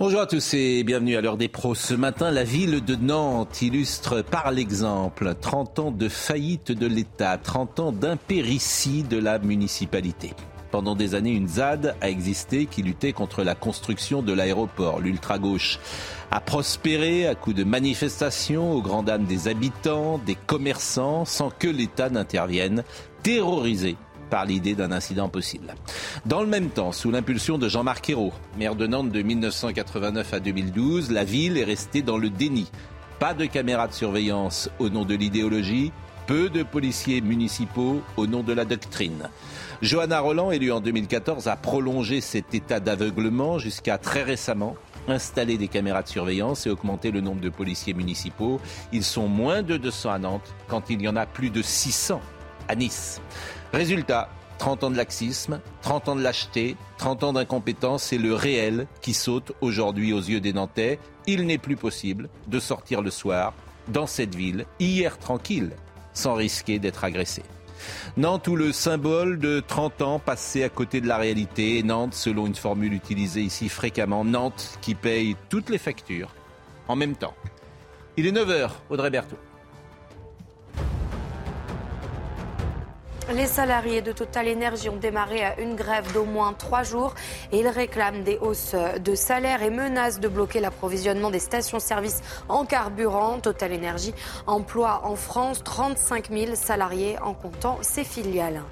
Bonjour à tous et bienvenue à l'heure des pros. Ce matin, la ville de Nantes illustre par l'exemple 30 ans de faillite de l'État, 30 ans d'impéritie de la municipalité. Pendant des années, une ZAD a existé qui luttait contre la construction de l'aéroport. L'ultra-gauche a prospéré à coups de manifestations aux grand dames des habitants, des commerçants, sans que l'État n'intervienne, terrorisé par l'idée d'un incident possible. Dans le même temps, sous l'impulsion de Jean-Marc Ayrault, maire de Nantes de 1989 à 2012, la ville est restée dans le déni. Pas de caméras de surveillance au nom de l'idéologie, peu de policiers municipaux au nom de la doctrine. Johanna Roland, élue en 2014, a prolongé cet état d'aveuglement jusqu'à très récemment installer des caméras de surveillance et augmenter le nombre de policiers municipaux. Ils sont moins de 200 à Nantes quand il y en a plus de 600 à Nice. Résultat, 30 ans de laxisme, 30 ans de lâcheté, 30 ans d'incompétence, c'est le réel qui saute aujourd'hui aux yeux des Nantais. Il n'est plus possible de sortir le soir dans cette ville, hier tranquille, sans risquer d'être agressé. Nantes où le symbole de 30 ans passé à côté de la réalité. Nantes, selon une formule utilisée ici fréquemment, Nantes qui paye toutes les factures en même temps. Il est 9h, Audrey Berthaud. Les salariés de Total Energy ont démarré une grève d'au moins trois jours et ils réclament des hausses de salaire et menacent de bloquer l'approvisionnement des stations-service en carburant. Total Energy emploie en France 35 000 salariés en comptant ses filiales.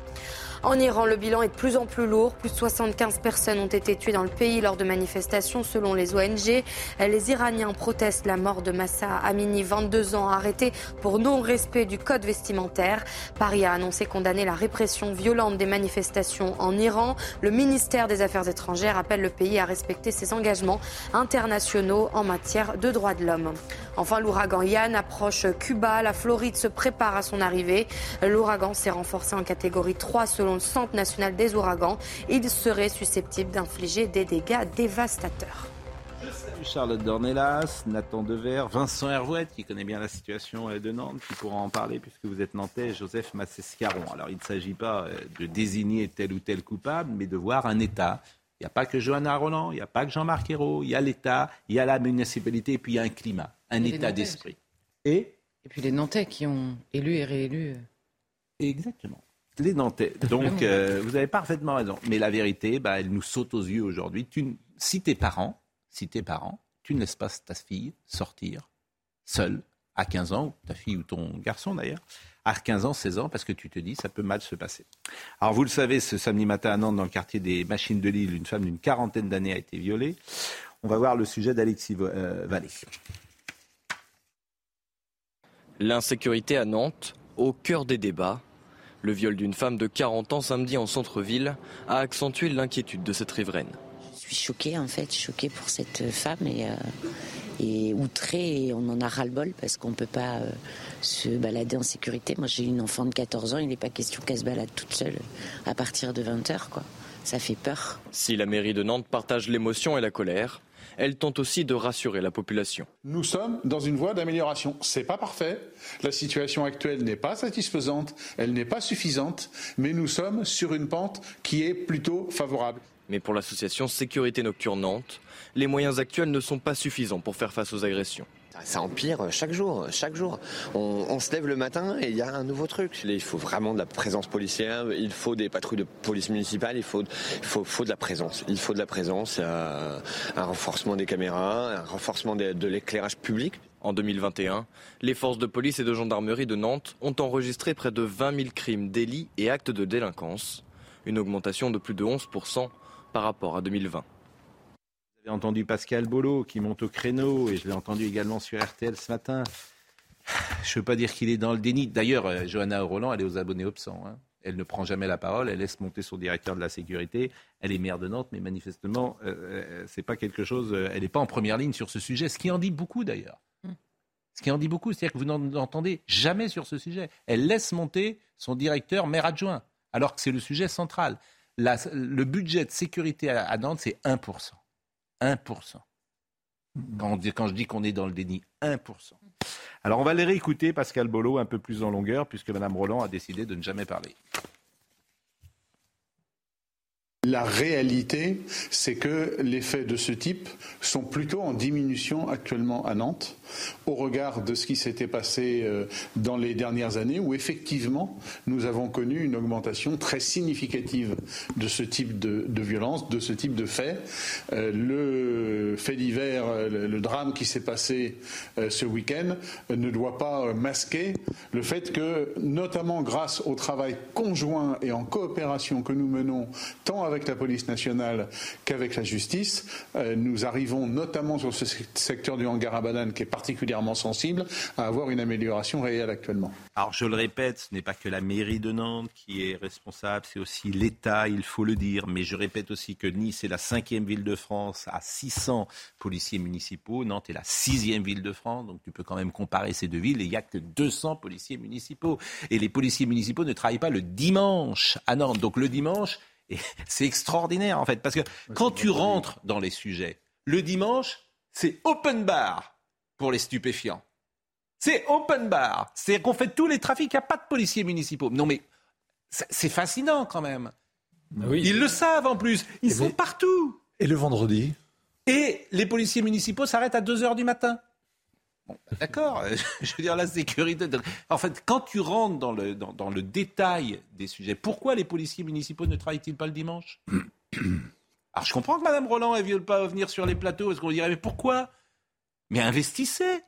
En Iran, le bilan est de plus en plus lourd. Plus de 75 personnes ont été tuées dans le pays lors de manifestations selon les ONG. Les Iraniens protestent la mort de Massa Amini, 22 ans, arrêté pour non-respect du code vestimentaire. Paris a annoncé condamner la répression violente des manifestations en Iran. Le ministère des Affaires étrangères appelle le pays à respecter ses engagements internationaux en matière de droits de l'homme. Enfin, l'ouragan Yann approche Cuba. La Floride se prépare à son arrivée. L'ouragan s'est renforcé en catégorie 3 selon le Centre national des ouragans. Il serait susceptible d'infliger des dégâts dévastateurs. Charlotte Dornelas, Nathan Dever, Vincent Hervouette, qui connaît bien la situation euh, de Nantes, qui pourra en parler puisque vous êtes nantais, Joseph Massescaron. Alors il ne s'agit pas euh, de désigner tel ou tel coupable, mais de voir un État. Il n'y a pas que Johanna Roland, il n'y a pas que Jean-Marc Ayrault, il y a l'État, il y a la municipalité, et puis il y a un climat, un état d'esprit. Et? Et puis les Nantais qui ont élu et réélu. Euh. Exactement. Les Nantais. Donc, euh, vous avez parfaitement raison. Mais la vérité, bah, elle nous saute aux yeux aujourd'hui. Si tes parents, si tes parents, tu ne laisses pas ta fille sortir seule à 15 ans, ou ta fille ou ton garçon d'ailleurs, à 15 ans, 16 ans, parce que tu te dis, ça peut mal se passer. Alors, vous le savez, ce samedi matin à Nantes, dans le quartier des Machines de Lille, une femme d'une quarantaine d'années a été violée. On va voir le sujet d'Alexis euh, Vallée. L'insécurité à Nantes, au cœur des débats, le viol d'une femme de 40 ans samedi en centre-ville a accentué l'inquiétude de cette riveraine. Je suis choquée en fait, choquée pour cette femme et, euh, et outrée et on en a ras-le-bol parce qu'on ne peut pas euh, se balader en sécurité. Moi j'ai une enfant de 14 ans, il n'est pas question qu'elle se balade toute seule à partir de 20h quoi. Ça fait peur. Si la mairie de Nantes partage l'émotion et la colère, elle tente aussi de rassurer la population. Nous sommes dans une voie d'amélioration. C'est pas parfait. La situation actuelle n'est pas satisfaisante, elle n'est pas suffisante, mais nous sommes sur une pente qui est plutôt favorable. Mais pour l'association Sécurité Nocturne Nantes, les moyens actuels ne sont pas suffisants pour faire face aux agressions. Ça empire chaque jour, chaque jour. On, se lève le matin et il y a un nouveau truc. Il faut vraiment de la présence policière, il faut des patrouilles de police municipale, il faut, faut, de la présence. Il faut de la présence, un renforcement des caméras, un renforcement de l'éclairage public. En 2021, les forces de police et de gendarmerie de Nantes ont enregistré près de 20 000 crimes, délits et actes de délinquance, une augmentation de plus de 11% par rapport à 2020. J'ai entendu Pascal Bolo qui monte au créneau et je l'ai entendu également sur RTL ce matin. Je ne veux pas dire qu'il est dans le déni. D'ailleurs, euh, Johanna Roland, elle est aux abonnés absents. Hein. elle ne prend jamais la parole, elle laisse monter son directeur de la sécurité. Elle est maire de Nantes, mais manifestement, euh, c'est pas quelque chose. elle n'est pas en première ligne sur ce sujet, ce qui en dit beaucoup d'ailleurs. Hmm. Ce qui en dit beaucoup, c'est-à-dire que vous n'en entendez jamais sur ce sujet. Elle laisse monter son directeur maire adjoint, alors que c'est le sujet central. le budget de sécurité à, Nantes, c'est 1%. 1%. Quand, quand je dis qu'on est dans le déni, 1%. Alors on va les réécouter, Pascal Bolo, un peu plus en longueur, puisque Mme Roland a décidé de ne jamais parler. La réalité, c'est que les faits de ce type sont plutôt en diminution actuellement à Nantes, au regard de ce qui s'était passé euh, dans les dernières années, où effectivement nous avons connu une augmentation très significative de ce type de, violence, de ce type de faits. Euh, le fait divers, euh, le, drame qui s'est passé ce week-end ne doit pas masquer le fait que, notamment grâce au travail conjoint et en coopération que nous menons, tant avec la police nationale qu'avec la justice. Euh, nous arrivons notamment sur ce secteur du hangar à qui est particulièrement sensible à avoir une amélioration réelle actuellement. Alors je le répète, ce n'est pas que la mairie de Nantes qui est responsable, c'est aussi l'État, il faut le dire. Mais je répète aussi que Nice est la cinquième ville de France à 600 policiers municipaux. Nantes est la sixième ville de France, donc tu peux quand même comparer ces deux villes. Et il n'y a que 200 policiers municipaux. Et les policiers municipaux ne travaillent pas le dimanche à Nantes. Donc le dimanche, c'est extraordinaire en fait, parce que quand tu rentres dans les sujets, le dimanche, c'est open bar pour les stupéfiants. C'est open bar. C'est-à-dire qu'on fait tous les trafics, il n'y a pas de policiers municipaux. Non mais c'est fascinant quand même. Ah Ils le savent en plus. Ils sont partout. Et le vendredi? Et les policiers municipaux s'arrêtent à 2 h du matin. D'accord, je veux dire la sécurité. En fait, quand tu rentres dans le, dans, le détail des sujets, pourquoi les policiers municipaux ne travaillent-ils pas le dimanche Alors je comprends que Mme Roland ne veut pas venir sur les plateaux, est-ce qu'on dirait mais pourquoi? Mais investissez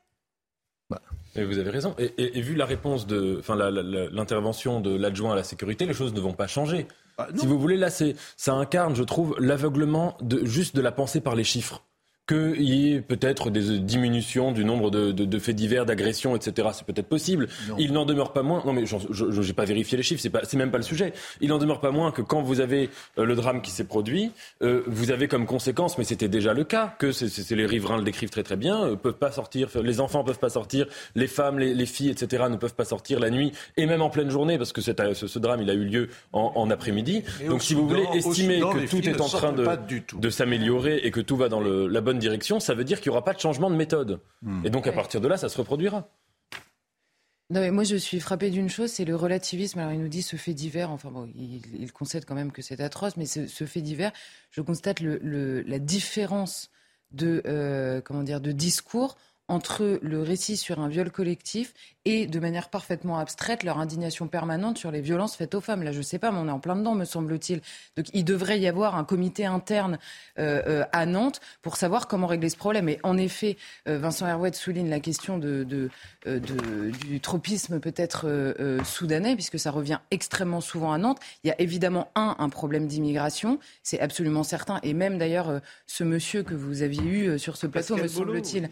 bah, vous avez raison. Et, vu la réponse de, enfin l'intervention de l'adjoint à la sécurité, les choses ne vont pas changer. Bah, si vous voulez, là, ça incarne, je trouve, l'aveuglement de juste de la pensée par les chiffres qu'il y ait peut-être des diminutions du nombre de, faits divers, d'agressions, etc. C'est peut-être possible. Il n'en demeure pas moins. Non, mais je n'ai pas vérifié les chiffres. C'est c'est même pas le sujet. Il n'en demeure pas moins que quand vous avez euh, le drame qui s'est produit, euh, vous avez comme conséquence, mais c'était déjà le cas, que c'est, les riverains le décrivent très très bien, euh, peuvent pas sortir, les enfants peuvent pas sortir, les femmes, les, filles, etc. ne peuvent pas sortir la nuit et même en pleine journée parce que ce, ce, drame il a eu lieu en, après-midi. Donc si vous voulez estimer que tout est en train de, de s'améliorer et que tout va dans le, la bonne direction, ça veut dire qu'il n'y aura pas de changement de méthode. Hmm. Et donc à partir de là, ça se reproduira. Non, mais moi, je suis frappé d'une chose, c'est le relativisme. Alors, il nous dit ce fait divers. Enfin, bon, il, concède quand même que c'est atroce, mais ce, fait divers, je constate le, la différence de, euh, comment dire, de discours entre le récit sur un viol collectif et de manière parfaitement abstraite leur indignation permanente sur les violences faites aux femmes. Là, je ne sais pas, mais on est en plein dedans, me semble-t-il. Donc, il devrait y avoir un comité interne euh, euh, à Nantes pour savoir comment régler ce problème. Et en effet, euh, Vincent Herouet souligne la question de, de, du tropisme peut-être soudanais, puisque ça revient extrêmement souvent à Nantes. Il y a évidemment, un, un problème d'immigration, c'est absolument certain. Et même d'ailleurs, ce monsieur que vous aviez eu sur ce plateau, me semble-t-il,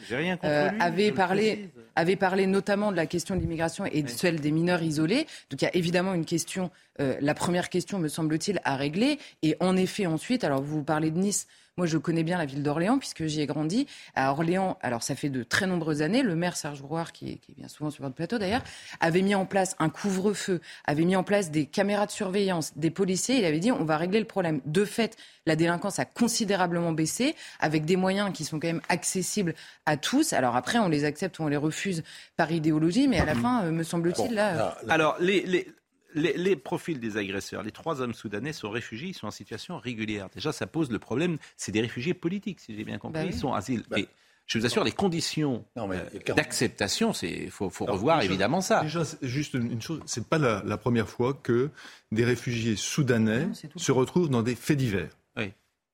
avait parlé, avait parlé notamment de la question de l'immigration et de celle des mineurs isolés. Donc il y a évidemment une question, euh, la première question me semble-t-il, à régler. Et en effet ensuite, alors vous parlez de Nice. Moi, je connais bien la ville d'Orléans puisque j'y ai grandi. À Orléans, alors ça fait de très nombreuses années, le maire Serge Brouard, qui est, qui est bien souvent sur votre plateau d'ailleurs, avait mis en place un couvre-feu, avait mis en place des caméras de surveillance, des policiers. Il avait dit on va régler le problème. De fait, la délinquance a considérablement baissé avec des moyens qui sont quand même accessibles à tous. Alors après, on les accepte ou on les refuse par idéologie, mais à la fin, euh, me semble-t-il, là. Alors, les, les, les, profils des agresseurs, les trois hommes soudanais sont réfugiés, ils sont en situation régulière. Déjà, ça pose le problème, c'est des réfugiés politiques, si j'ai bien compris. Bah ils sont asile. Bah, et je vous assure, les conditions euh, d'acceptation, il faut, revoir évidemment ça. Déjà, juste une chose, c'est pas la, la, première fois que des réfugiés soudanais se retrouvent dans des faits divers.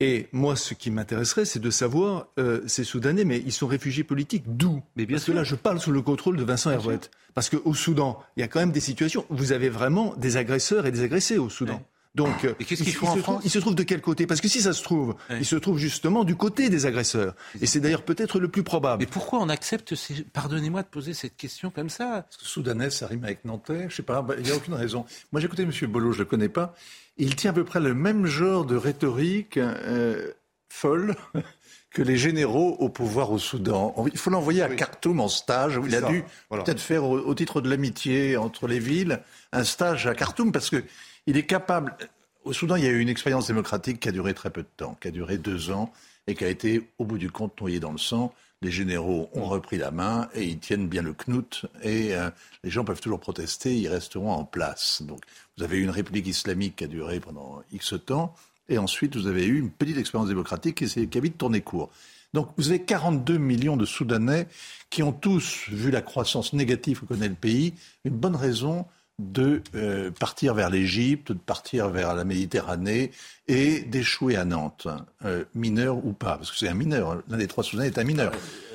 Et moi, ce qui m'intéresserait, c'est de savoir, euh, ces Soudanais, mais ils sont réfugiés politiques, d'où? Mais bien Parce que là, je parle sous le contrôle de Vincent Herouet. Parce qu'au Soudan, il y a quand même des situations où vous avez vraiment des agresseurs et des agressés au Soudan. Donc, et qu'est-ce qu'il faut il, en se France? trouve, il se trouve de quel côté? Parce que si ça se trouve, il se trouve justement du côté des agresseurs. Et c'est d'ailleurs peut-être le plus probable. Mais pourquoi on accepte ces... Pardonnez-moi de poser cette question comme ça? Parce que Soudanais, ça rime avec Nantais. Je sais pas, bah, il n'y a aucune raison. Moi, j'ai écouté M. Bolo, je ne le connais pas. Il tient à peu près le même genre de rhétorique euh, folle que les généraux au pouvoir au Soudan. Il faut l'envoyer à Khartoum en stage. Il a dû peut-être faire, au, au titre de l'amitié entre les villes, un stage à Khartoum parce que il est capable. Au Soudan, il y a eu une expérience démocratique qui a duré très peu de temps, qui a duré deux ans et qui a été, au bout du compte, noyée dans le sang. Les généraux ont repris la main et ils tiennent bien le knout et euh, les gens peuvent toujours protester, ils resteront en place. Donc, vous avez eu une république islamique qui a duré pendant X temps et ensuite vous avez eu une petite expérience démocratique qui, qui a vite tourné court. Donc, vous avez 42 millions de Soudanais qui ont tous, vu la croissance négative que connaît le pays, une bonne raison de euh, partir vers l'Égypte, de partir vers la Méditerranée et d'échouer à Nantes, euh, mineur ou pas, parce que c'est un mineur. L'un des trois Soudanais est un mineur.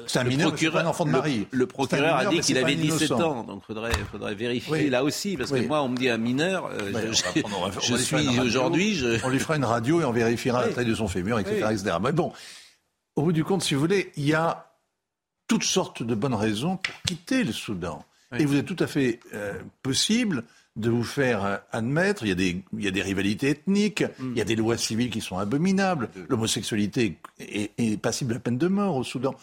C'est un le mineur, procureur, un enfant de Marie. Le, le procureur mineur, a dit qu'il avait un 17 innocent. ans, donc faudrait, faudrait vérifier Oui. là aussi, parce Oui. que moi, on me dit un mineur, euh, je, on va prendre- on suis aujourd'hui, je... On lui fera une radio et on vérifiera la taille de son fémur, etc. Etc. Mais bon, au bout du compte, si vous voulez, il y a toutes sortes de bonnes raisons pour quitter le Soudan. Oui. Et vous êtes tout à fait euh, possible de vous faire euh, admettre, il y, a des, il y a des rivalités ethniques, Mm. il y a des lois civiles qui sont abominables, l'homosexualité est, est passible à peine de mort au Soudan,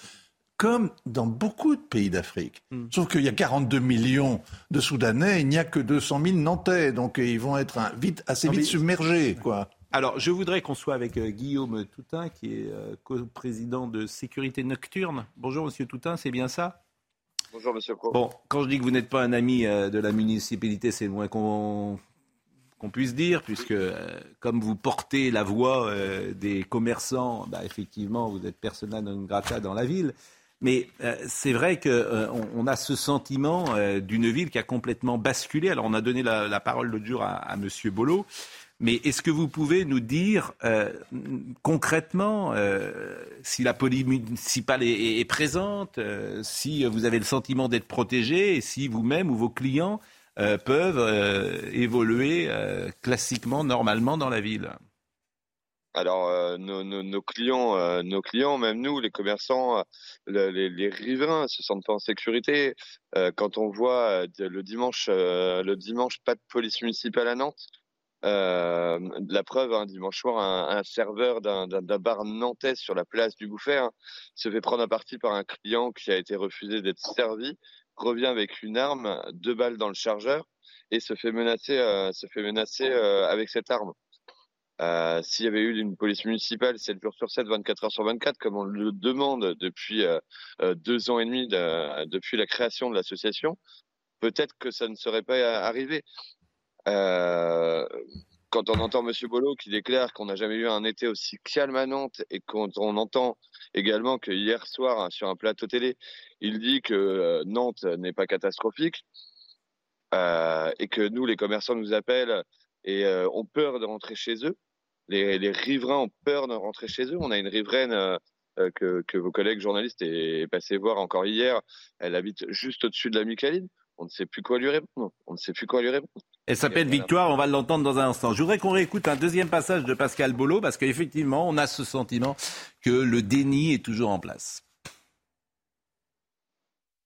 comme dans beaucoup de pays d'Afrique. Mm. Sauf qu'il y a 42 millions de Soudanais, il n'y a que 200 000 Nantais, donc euh, ils vont être un- vite, assez Non, vite mais- submergés. Quoi. Alors, je voudrais qu'on soit avec euh, Guillaume Toutin, qui est euh, co-président de Sécurité Nocturne. Bonjour, Monsieur Toutin, c'est bien ça? Bonjour Monsieur. Bon, quand je dis que vous n'êtes pas un ami euh, de la municipalité, c'est le moins qu'on puisse dire, puisque euh, comme vous portez la voix euh, des commerçants, bah, effectivement, vous êtes persona non grata dans la ville. Mais c'est vrai qu'on on a ce sentiment d'une ville qui a complètement basculé. Alors, on a donné la, parole l'autre jour à, à Monsieur Bolo. Mais est-ce que vous pouvez nous dire euh, concrètement euh, si la police municipale est, présente, euh, si vous avez le sentiment d'être protégé et si vous-même ou vos clients peuvent évoluer classiquement, normalement dans la ville? Alors nos, clients, nos clients, même nous, les commerçants, le- les, les riverains, se sentent pas en sécurité. Quand on voit le dimanche, le dimanche, pas de police municipale à Nantes. Euh, la preuve, un dimanche soir, un, serveur d'un bar nantais sur la place du Bouffet hein, se fait prendre à partie par un client qui a été refusé d'être servi, revient avec une arme, deux balles dans le chargeur et se fait menacer, euh, euh, avec cette arme. S'il y avait eu une police municipale 7 jours sur 7, 24 heures sur 24, comme on le demande depuis deux ans et demi de- depuis la création de l'association, peut-être que ça ne serait pas arrivé. Euh, quand on entend Monsieur Bolo qui déclare qu'on n'a jamais eu un été aussi calme à Nantes et quand on entend également que hier soir hein, sur un plateau télé, il dit que euh, Nantes n'est pas catastrophique euh, et que nous, les commerçants, nous appellent et euh, ont peur de rentrer chez eux. Les, riverains ont peur de rentrer chez eux. On a une riveraine euh, que, vos collègues journalistes est passé voir encore hier. Elle habite juste au-dessus de la Micaline. On ne sait plus quoi lui répondre. On ne sait plus quoi lui répondre. Elle s'appelle Victoire, on va l'entendre dans un instant. Je voudrais qu'on réécoute un deuxième passage de Pascal Bolo, parce qu'effectivement, on a ce sentiment que le déni est toujours en place.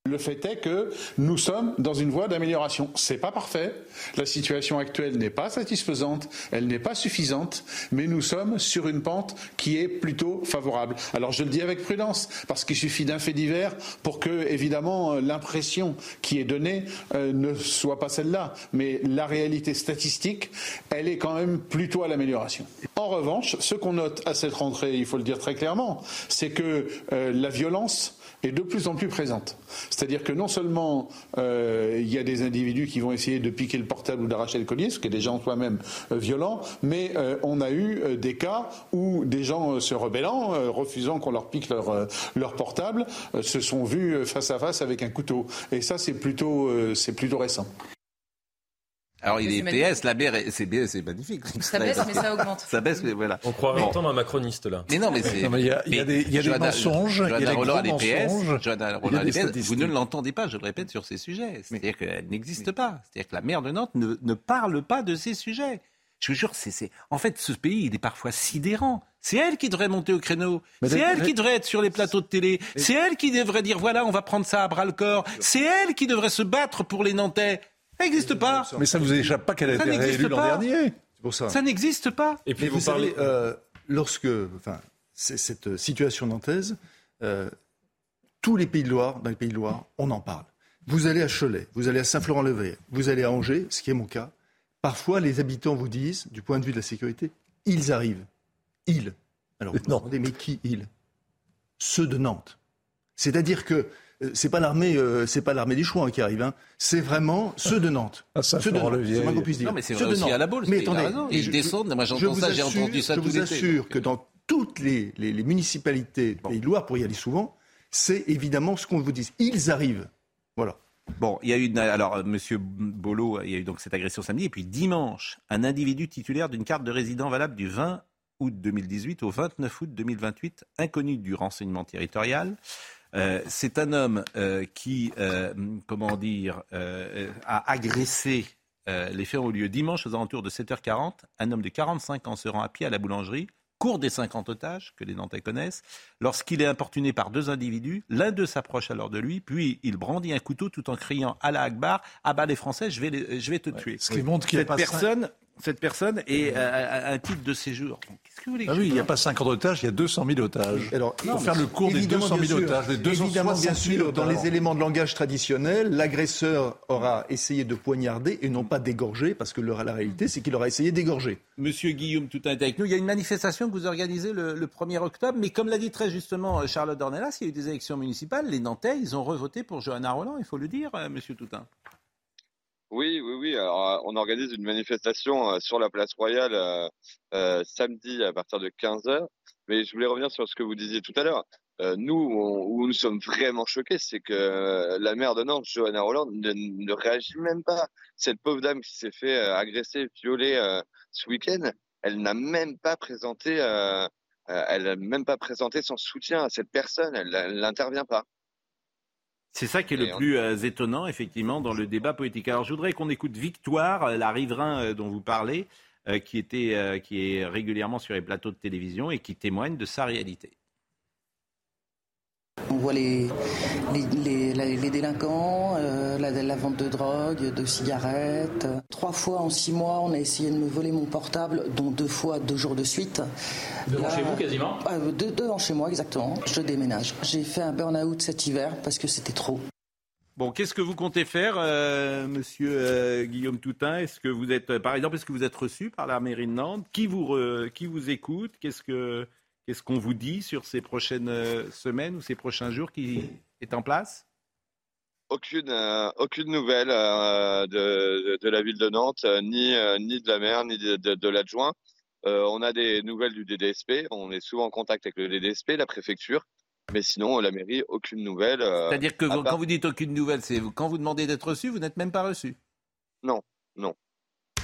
Le fait est que nous sommes dans une voie d'amélioration. C'est pas parfait. La situation actuelle n'est pas satisfaisante, elle n'est pas suffisante, mais nous sommes sur une pente qui est plutôt favorable. Alors je le dis avec prudence, parce qu'il suffit d'un fait divers pour que, évidemment, euh, l'impression qui est donnée euh, ne soit pas celle-là. Mais la réalité statistique, elle est quand même plutôt à l'amélioration. En revanche, ce qu'on note à cette rentrée, il faut le dire très clairement, c'est que euh, la violence est de plus en plus présente. C'est-à-dire que non seulement euh, il y a des individus qui vont essayer de piquer le portable ou d'arracher le collier, ce qui est déjà en soi-même euh, violent, mais euh, on a eu des cas où des gens se rebellant, refusant qu'on leur pique leur, leur portable, se sont vus face à face avec un couteau. Et ça, c'est plutôt, c'est plutôt récent. Alors il est. PS, la mer, est- c'est bien- c'est magnifique. Ça baisse, mais ça augmente. Ça baisse, mais voilà. On croirait Bon. entendre un macroniste là. Mais non, mais c'est. Il y a- il y a des- y a des mensonges, il y a des Roland, PS, mensonges, Johanna il y a Roland, des PS. Vous ne l'entendez pas, je le répète, sur ces sujets. C'est-à-dire qu'elle n'existe pas. C'est-à-dire que la maire de Nantes ne, ne parle pas de ces sujets. Je vous jure, c'est, en fait, ce pays, il est parfois sidérant. C'est elle qui devrait monter au créneau. C'est elle qui devrait être sur les plateaux de télé. C'est elle qui devrait dire voilà, on va prendre ça à bras le corps. C'est elle qui devrait se battre pour les Nantais. Ça n'existe pas. Mais ça vous échappe pas qu'elle a été réélue l'an dernier. Pour ça. ça n'existe pas. Et puis vous, parlez, euh, lorsque, enfin, cette situation nantaise, euh, tous les pays de Loire, dans les pays de Loire, on en parle. Vous allez à Cholet, vous allez à Saint-Florent-le-Vert, vous allez à Angers, ce qui est mon cas. Parfois, les habitants vous disent, du point de vue de la sécurité, ils arrivent. Ils. Alors vous non. demandez, mais qui ils? Ceux de Nantes. C'est-à-dire que euh, c'est pas l'armée, euh, c'est pas l'armée des Chouans qui arrive. Hein. C'est vraiment ceux de Nantes. Ah, ça, ceux de Nantes. C'est moins qu'on puisse dire. Non, mais c'est aussi Nantes. à la boule. Mais attendez, ils descendent. Moi, j'entends ça, j'ai entendu ça Je vous assure que dans toutes les, les, les municipalités de Pays de Loire, pour y aller souvent, c'est évidemment ce qu'on vous dit. Ils arrivent. Voilà. Bon, il y a eu alors euh, Monsieur Bolo, il y a eu donc cette agression samedi et puis dimanche, un individu titulaire d'une carte de résident valable du 20 août 2018 au 29 août 2028, inconnu du renseignement territorial. Euh, c'est un homme euh, qui, comment dire, a agressé. les faits ont eu lieu dimanche aux alentours de 7h40. Un homme de 45 ans se rend à pied à la boulangerie cours des 50 otages que les Nantais connaissent. Lorsqu'il est importuné par deux individus, l'un d'eux s'approche alors de lui, puis il brandit un couteau tout en criant à la Akbar, ah bah les Français, je vais, je vais te tuer. Ce qui montre qu'il Cette personne, cette personne est euh, un titre de séjour. Qu'est-ce que vous voulez ah oui, il n'y a pas 50 otages, il y a 200 000 otages. Alors, il faut faire le cours des 200 000 otages. évidemment, bien sûr, dans les éléments de langage traditionnels, l'agresseur aura essayé de poignarder et non pas d'égorger, parce que la réalité, c'est qu'il aura essayé d'égorger. Monsieur Guillaume, tout un avec nous. Il y a une manifestation que vous organisez le, 1er octobre, mais comme l'a dit très justement euh, Charlotte Dornelas, il y a eu des élections municipales. Les Nantais, ils ont revoté pour Johanna Roland, il faut le dire, euh, monsieur Toutain. Oui, oui, oui. Alors, euh, on organise une manifestation euh, sur la place royale euh, samedi à partir de 15 h Mais je voulais revenir sur ce que vous disiez tout à l'heure. nous, où nous sommes vraiment choqués, c'est que la maire de Nantes, Johanna Roland, ne, réagit même pas. Cette pauvre dame qui s'est fait agresser, violer ce week-end, elle n'a même pas présenté, elle n'a même pas présenté son soutien à cette personne. Elle n'intervient pas. C'est ça qui est le plus euh, étonnant, effectivement, dans le débat politique. Alors, je voudrais qu'on écoute Victoire, euh, la riverain euh, dont vous parlez, qui, était, qui est régulièrement sur les plateaux de télévision et qui témoigne de sa réalité. On voit les, les, délinquants, euh, la, vente de drogue, de cigarettes. Trois fois en six mois, on a essayé de me voler mon portable, dont deux fois deux jours de suite. Devant chez vous quasiment euh, deux, Devant chez moi, exactement. Je déménage. J'ai fait un burn-out cet hiver parce que c'était trop. Bon, qu'est-ce que vous comptez faire, euh, monsieur Guillaume Toutin Est-ce que vous êtes, par exemple, est-ce que vous êtes reçu par la mairie de Nantes? Qui vous, qui vous écoute? Qu'est-ce que Qu'est-ce qu'on vous dit sur ces prochaines euh, semaines ou ces prochains jours qui est en place? Aucune, euh, aucune nouvelle euh, de, la ville de Nantes, ni, ni de la maire, ni de, l'adjoint. on a des nouvelles du DDSP, on est souvent en contact avec le DDSP, la préfecture, mais sinon, la mairie, aucune nouvelle. C'est-à-dire que quand vous dites aucune nouvelle, c'est quand vous demandez d'être reçu, vous n'êtes même pas reçu? Non, non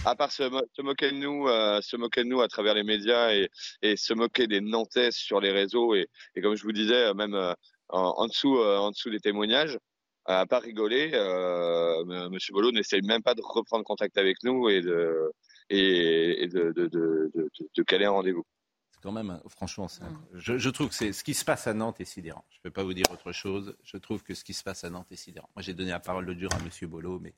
à part se, moquer de nous, euh, se moquer de nous à travers les médias et, et, se moquer des Nantais sur les réseaux et, et comme je vous disais, euh, même euh, en, dessous, en dessous des témoignages, à part rigoler, euh, Monsieur Bolo n'essaye même pas de reprendre contact avec nous et de et, de, de, de, de, caler un rendez-vous. Quand même, franchement, je, je, trouve que c'est ce qui se passe à Nantes est sidérant. Je ne peux pas vous dire autre chose. Je trouve que ce qui se passe à Nantes est sidérant. Moi, j'ai donné la parole de dur à Monsieur Bolo, mais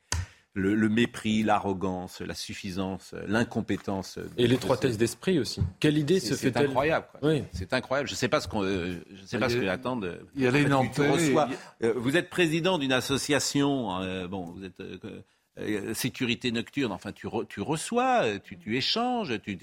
le, mépris, l'arrogance, la suffisance, l'incompétence. Et l'étroitesse d'esprit aussi. Quelle idée se fait-elle C'est incroyable. Oui. C'est incroyable. Je ne sais pas ce qu'on, euh, je sais pas ce que attendent. Il y a les Nantais. Euh, vous êtes président d'une association. Euh, bon, vous êtes sécurité nocturne. Enfin, tu, tu reçois, tu, tu échanges. Tu,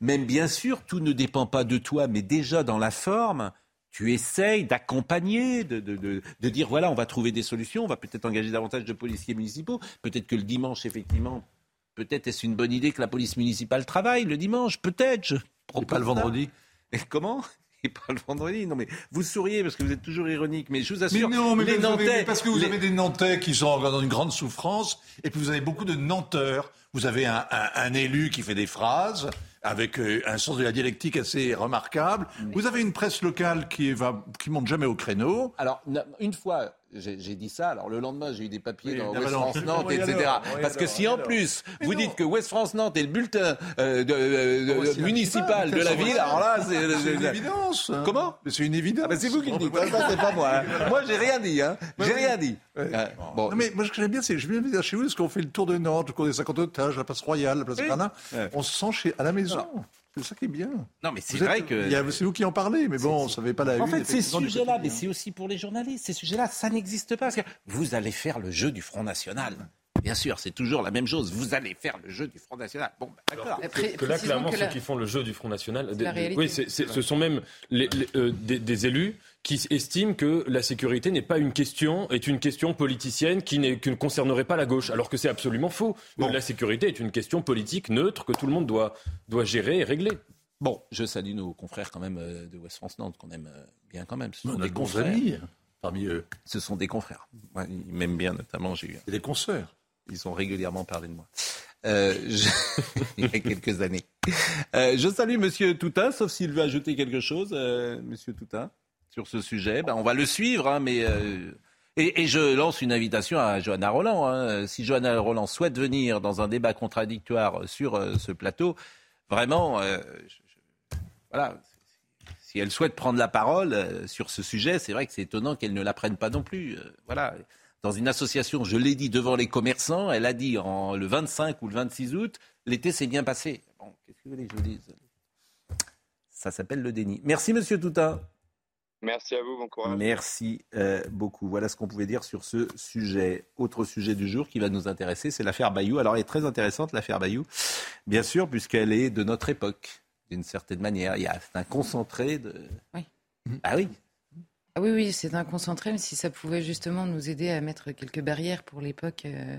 même bien sûr, tout ne dépend pas de toi, mais déjà dans la forme tu essayes d'accompagner, de, de, dire voilà, on va trouver des solutions, on va peut-être engager davantage de policiers municipaux. Peut-être que le dimanche, effectivement, peut-être est-ce une bonne idée que la police municipale travaille le dimanche, peut-être. Je Et pas le vendredi. Et comment? Et pas le vendredi. Non, mais vous souriez parce que vous êtes toujours ironique, mais je vous assure. Mais non, mais les Nantais, parce que vous avez des Nantais qui sont dans une grande souffrance, et puis vous avez beaucoup de Nanteurs. Vous avez un, un élu qui fait des phrases, avec euh, un sens de la dialectique assez remarquable. Vous avez une presse locale qui va, qui monte jamais au créneau. Alors, une fois, j'ai dit ça. Alors le lendemain, j'ai eu des papiers dans West France Nantes, etc. Parce que si en plus vous dites que West France Nantes est le bulletin euh, de, oh, municipal de la ville, alors là, c'est une évidence. Hein. Comment C'est une évidence. Ah c'est vous qui le dites. Ça, c'est pas moi. Hein. Moi, j'ai rien dit. Hein. J'ai rien dit. Bon. Non, mais moi, ce que j'aime bien, c'est je viens de dire chez vous, est-ce qu'on fait le tour de Nantes, le cours des 50 otages, la place Royale, la place oui. On se sent chez, à la maison. C'est ça qui est bien. Non, mais c'est vrai que. C'est vous qui en parlez, mais bon, on ne savait pas la En fait, ces sujets-là, mais c'est aussi pour les journalistes, ces sujets-là, ça n'existe pas. Parce que vous allez faire le jeu du Front National. Bien sûr, c'est toujours la même chose. Vous allez faire le jeu du Front National. Bon, bah, d'accord. Que là, clairement, ceux qui font le jeu du Front National, oui, ce sont même les, euh, des, élus qui estiment que la sécurité n'est pas une question, est une question politicienne qui, ne concernerait pas la gauche, alors que c'est absolument faux. La sécurité est une question politique neutre que tout le monde doit, doit gérer et régler. Bon, je salue nos confrères quand même euh, de West France Nantes, qu'on aime euh, bien quand même. Ce sont des confrères. Amis, parmi eux. Ce sont des confrères. ils m'aiment bien notamment. J'ai eu. des consoeurs. Ils ont régulièrement parlé de moi. Euh, il y a quelques années. je salue Monsieur Toutin, sauf s'il veut ajouter quelque chose, Monsieur Toutin sur ce sujet. Ben, on va le suivre, hein, mais euh, et, je lance une invitation à Johanna Roland. Hein. Si Johanna Roland souhaite venir dans un débat contradictoire sur euh, ce plateau, vraiment, euh, voilà. Si elle souhaite prendre la parole sur ce sujet, c'est vrai que c'est étonnant qu'elle ne la prenne pas non plus. voilà. Dans une association, je l'ai dit devant les commerçants, elle a dit en, le 25 ou le 26 août, l'été s'est bien passé. Bon, qu'est-ce que vous voulez que je vous dise? Ça s'appelle le déni. Merci, monsieur Toutin. Merci à vous, bon courage. Merci euh, beaucoup. Voilà ce qu'on pouvait dire sur ce sujet. Autre sujet du jour qui va nous intéresser, c'est l'affaire Bayou. Alors, elle est très intéressante, l'affaire Bayou, bien sûr, puisqu'elle est de notre époque, d'une certaine manière. Il y a un concentré de. Oui. Ah oui. Ah oui, oui, c'est un concentré, mais si ça pouvait justement nous aider à mettre quelques barrières pour l'époque. Euh,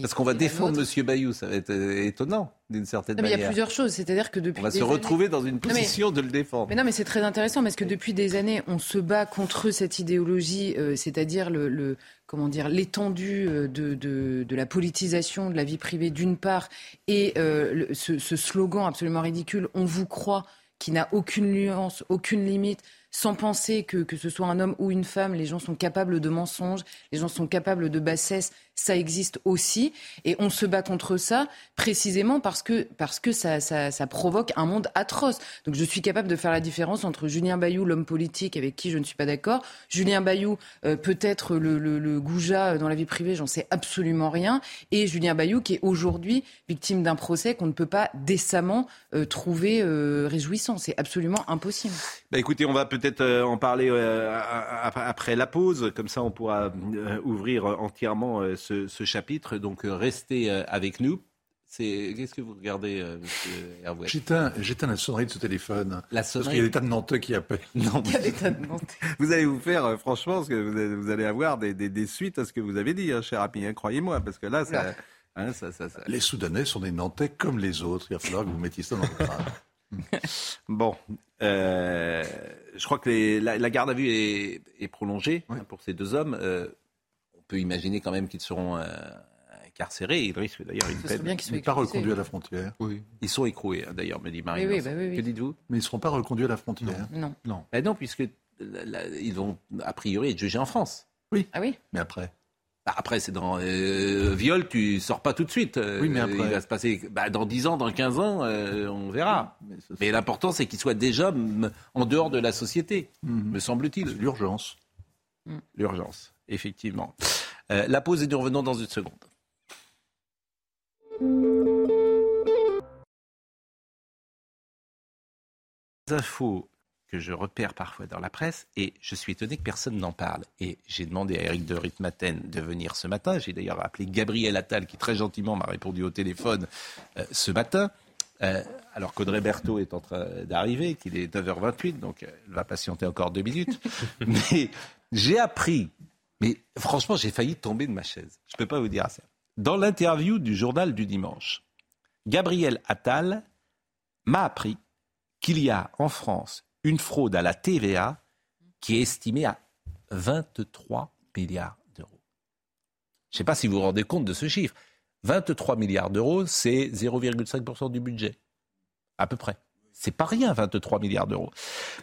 parce qu'on va défendre M. Bayou, ça va être euh, étonnant d'une certaine manière. Il y a plusieurs choses, c'est-à-dire que depuis. On va se retrouver dans une position de le défendre. Mais non, mais c'est très intéressant parce que depuis des années, on se bat contre cette idéologie, euh, c'est-à-dire le, comment dire l'étendue de, de, la politisation de la vie privée d'une part et ce, ce slogan absolument ridicule "On vous croit", qui n'a aucune nuance, aucune limite sans penser que, que ce soit un homme ou une femme, les gens sont capables de mensonges, les gens sont capables de bassesse, ça existe aussi. Et on se bat contre ça précisément parce que, parce que ça, ça, provoque un monde atroce. Donc je suis capable de faire la différence entre Julien Bayou, l'homme politique avec qui je ne suis pas d'accord, Julien Bayou, euh, peut-être le, le, goujat dans la vie privée, j'en sais absolument rien, et Julien Bayou qui est aujourd'hui victime d'un procès qu'on ne peut pas décemment euh, trouver euh, réjouissant. C'est absolument impossible. Bah écoutez, on va peut-être euh, en parler euh, après la pause, comme ça on pourra euh, ouvrir entièrement ce, chapitre. Donc restez avec nous. Qu'est-ce que vous regardez, monsieur Hervouet? J'éteins la sonnerie de ce téléphone. La sonnerie Parce qu'il y a des tas de Nantais qui appellent. Non, il y a des tas de Nantais. Vous allez vous faire, franchement, que vous allez, avoir des, suites à ce que vous avez dit, hein, cher Rapi, hein, croyez-moi, parce que là, hein, ça, ça, ça, Les Soudanais sont des Nantais comme les autres. Il va falloir que vous mettiez ça dans le crâne. bon, euh, je crois que la, garde à vue est, prolongée hein, pour ces deux hommes. Euh, on peut imaginer quand même qu'ils seront euh, incarcérés. Ils risquent d'ailleurs une peine. Bien ils ne pas reconduits à la frontière. Oui. Ils sont écroués, hein, d'ailleurs, me dit Marie. Oui, bah oui, que dites-vous? Mais ils ne seront pas reconduits à la frontière. Non. Non, ben non puisque ils vont a priori être jugés en France. Oui. Ah oui? Mais après? bah, après, c'est dans euh, viol, tu sors pas tout de suite. oui, mais après... Il va se passer bah, dans 10 ans, dans 15 ans, euh, on verra. mais, l'important, c'est qu'il soit déjà en dehors de la société, mhm. me semble-t-il. L'urgence. Mm. L'urgence, effectivement. Euh, la pause et nous revenons dans une seconde. Infos que je repère parfois dans la presse et je suis étonné que personne n'en parle. Et j'ai demandé à Eric de Ritmaten de venir ce matin. J'ai d'ailleurs appelé Gabriel Attal qui très gentiment m'a répondu au téléphone euh, ce matin. Euh, alors qu'Audrey Berthaud est en train d'arriver, qu'il est 9h28, donc elle va patienter encore deux minutes. mais j'ai appris, mais franchement j'ai failli tomber de ma chaise. Je ne peux pas vous dire ça. Dans l'interview du journal du dimanche, Gabriel Attal m'a appris qu'il y a en France une fraude à la TVA qui est estimée à 23 milliards d'euros. Je ne sais pas si vous vous rendez compte de ce chiffre. 23 milliards d'euros, c'est 0,5% du budget, à peu près. C'est pas rien, 23 milliards d'euros.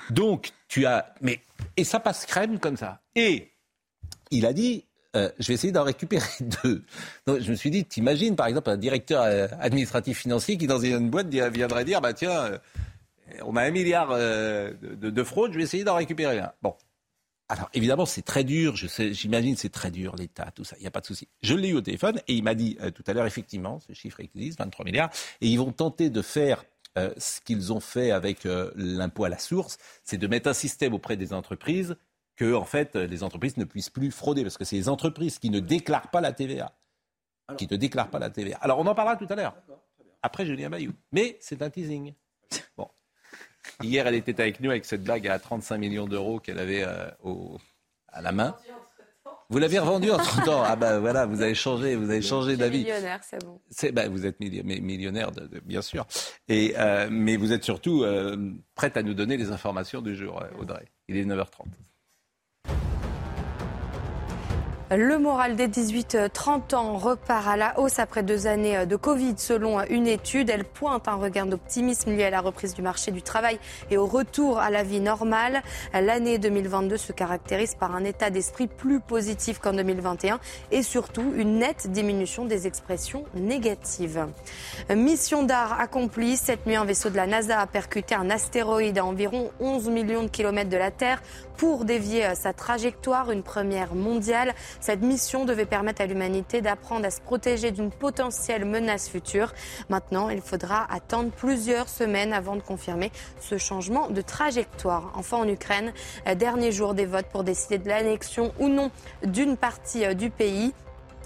Donc, tu as. Mais, et ça passe crème comme ça. Et il a dit euh, je vais essayer d'en récupérer deux. Je me suis dit, t'imagines par exemple un directeur euh, administratif financier qui dans une boîte viendrait dire, bah tiens, euh, on a un milliard de, de, fraude, je vais essayer d'en récupérer un. Bon. Alors évidemment, c'est très dur, j'imagine c'est très dur, l'État, tout ça, il n'y a pas de souci. Je l'ai eu au téléphone et il m'a dit tout à l'heure, effectivement, ce chiffre existe, 23 milliards, et ils vont tenter de faire ce qu'ils ont fait avec l'impôt à la source, c'est de mettre un système auprès des entreprises que en fait les entreprises ne puissent plus frauder parce que c'est les entreprises qui ne déclarent pas la TVA, qui ne déclarent pas la TVA. Alors on en parlera tout à l'heure. Après Julien Bayou, mais c'est un teasing. Bon. Hier, elle était avec nous avec cette bague à 35 millions d'euros qu'elle avait euh, au, à la main. Vous l'avez revendue entre temps. Ah ben voilà, vous avez changé, vous avez changé d'avis. Millionnaire, c'est bon. Ben, vous êtes millionnaire, de, bien sûr. Et euh, mais vous êtes surtout euh, prête à nous donner les informations du jour, Audrey. Il est 9h30. Le moral des 18-30 ans repart à la hausse après deux années de Covid selon une étude. Elle pointe un regain d'optimisme lié à la reprise du marché du travail et au retour à la vie normale. L'année 2022 se caractérise par un état d'esprit plus positif qu'en 2021 et surtout une nette diminution des expressions négatives. Mission d'art accomplie. Cette nuit, un vaisseau de la NASA a percuté un astéroïde à environ 11 millions de kilomètres de la Terre pour dévier sa trajectoire, une première mondiale. Cette mission devait permettre à l'humanité d'apprendre à se protéger d'une potentielle menace future. Maintenant, il faudra attendre plusieurs semaines avant de confirmer ce changement de trajectoire. Enfin, en Ukraine, dernier jour des votes pour décider de l'annexion ou non d'une partie du pays.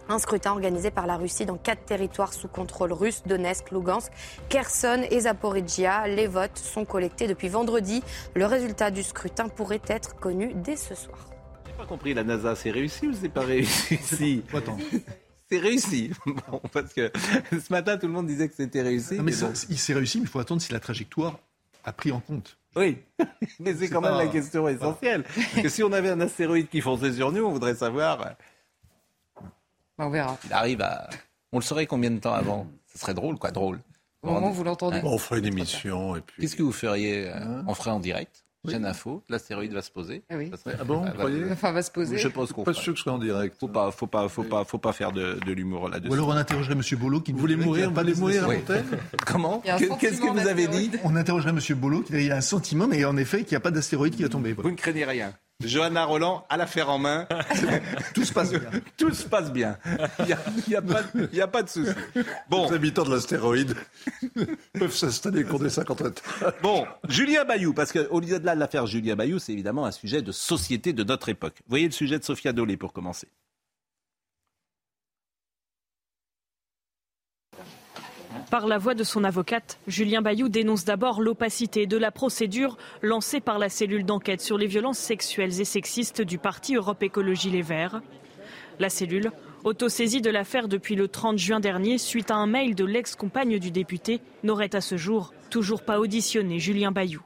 Un scrutin organisé par la Russie dans quatre territoires sous contrôle russe, Donetsk, Lugansk, Kherson et Zaporizhia. Les votes sont collectés depuis vendredi. Le résultat du scrutin pourrait être connu dès ce soir pas compris, la NASA, c'est réussi ou c'est pas réussi? Si. C'est réussi. Bon, parce que ce matin, tout le monde disait que c'était réussi. mais il s'est réussi, mais il faut attendre si la trajectoire a pris en compte. Oui, mais c'est quand même la question essentielle. Parce que si on avait un astéroïde qui fonçait sur nous, on voudrait savoir. Bah, on verra. Il arrive à. On le saurait combien de temps avant Ce serait drôle, quoi, drôle. Au moment où vous l'entendez. on ferait une émission et puis. Qu'est-ce que vous feriez hein On ferait en direct j'ai une info, l'astéroïde va se poser. Ah, oui. ah bon, vous croyez Enfin, va se poser. Je pense qu'on Pas sûr que ce soit en direct. Faut pas, faut pas, faut pas, faut pas faire de, de l'humour là-dessus. Ou alors on interrogerait M. Bolo qui vous voulez mourir, pas les mourir oui. Comment Qu'est-ce que vous avez dit On interrogerait M. Bolo qui a un sentiment, mais en effet, qu'il n'y a pas d'astéroïde qui va tomber. Vous ne craignez rien. Johanna Roland à l'affaire en main. Tout se passe bien. Tout se passe bien. Il n'y a, a, pas de souci. Bon. Les habitants de l'astéroïde peuvent s'installer contre des 50 Bon, Julien Bayou, parce qu'au-delà de l'affaire Julien Bayou, c'est évidemment un sujet de société de notre époque. voyez le sujet de Sophia Dolé pour commencer. Par la voix de son avocate, Julien Bayou dénonce d'abord l'opacité de la procédure lancée par la cellule d'enquête sur les violences sexuelles et sexistes du parti Europe Écologie Les Verts. La cellule, autosaisie de l'affaire depuis le 30 juin dernier suite à un mail de l'ex-compagne du député, n'aurait à ce jour toujours pas auditionné Julien Bayou.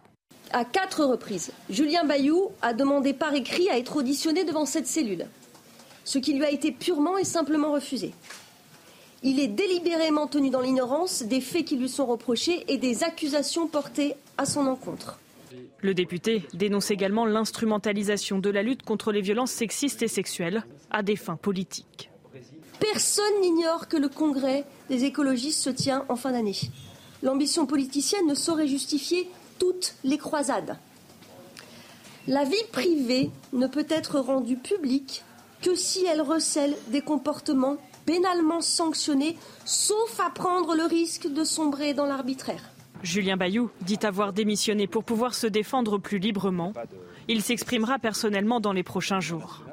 À quatre reprises, Julien Bayou a demandé par écrit à être auditionné devant cette cellule, ce qui lui a été purement et simplement refusé. Il est délibérément tenu dans l'ignorance des faits qui lui sont reprochés et des accusations portées à son encontre. Le député dénonce également l'instrumentalisation de la lutte contre les violences sexistes et sexuelles à des fins politiques. Personne n'ignore que le congrès des écologistes se tient en fin d'année. L'ambition politicienne ne saurait justifier toutes les croisades. La vie privée ne peut être rendue publique que si elle recèle des comportements pénalement sanctionné, sauf à prendre le risque de sombrer dans l'arbitraire. Julien Bayou dit avoir démissionné pour pouvoir se défendre plus librement. Il s'exprimera personnellement dans les prochains jours.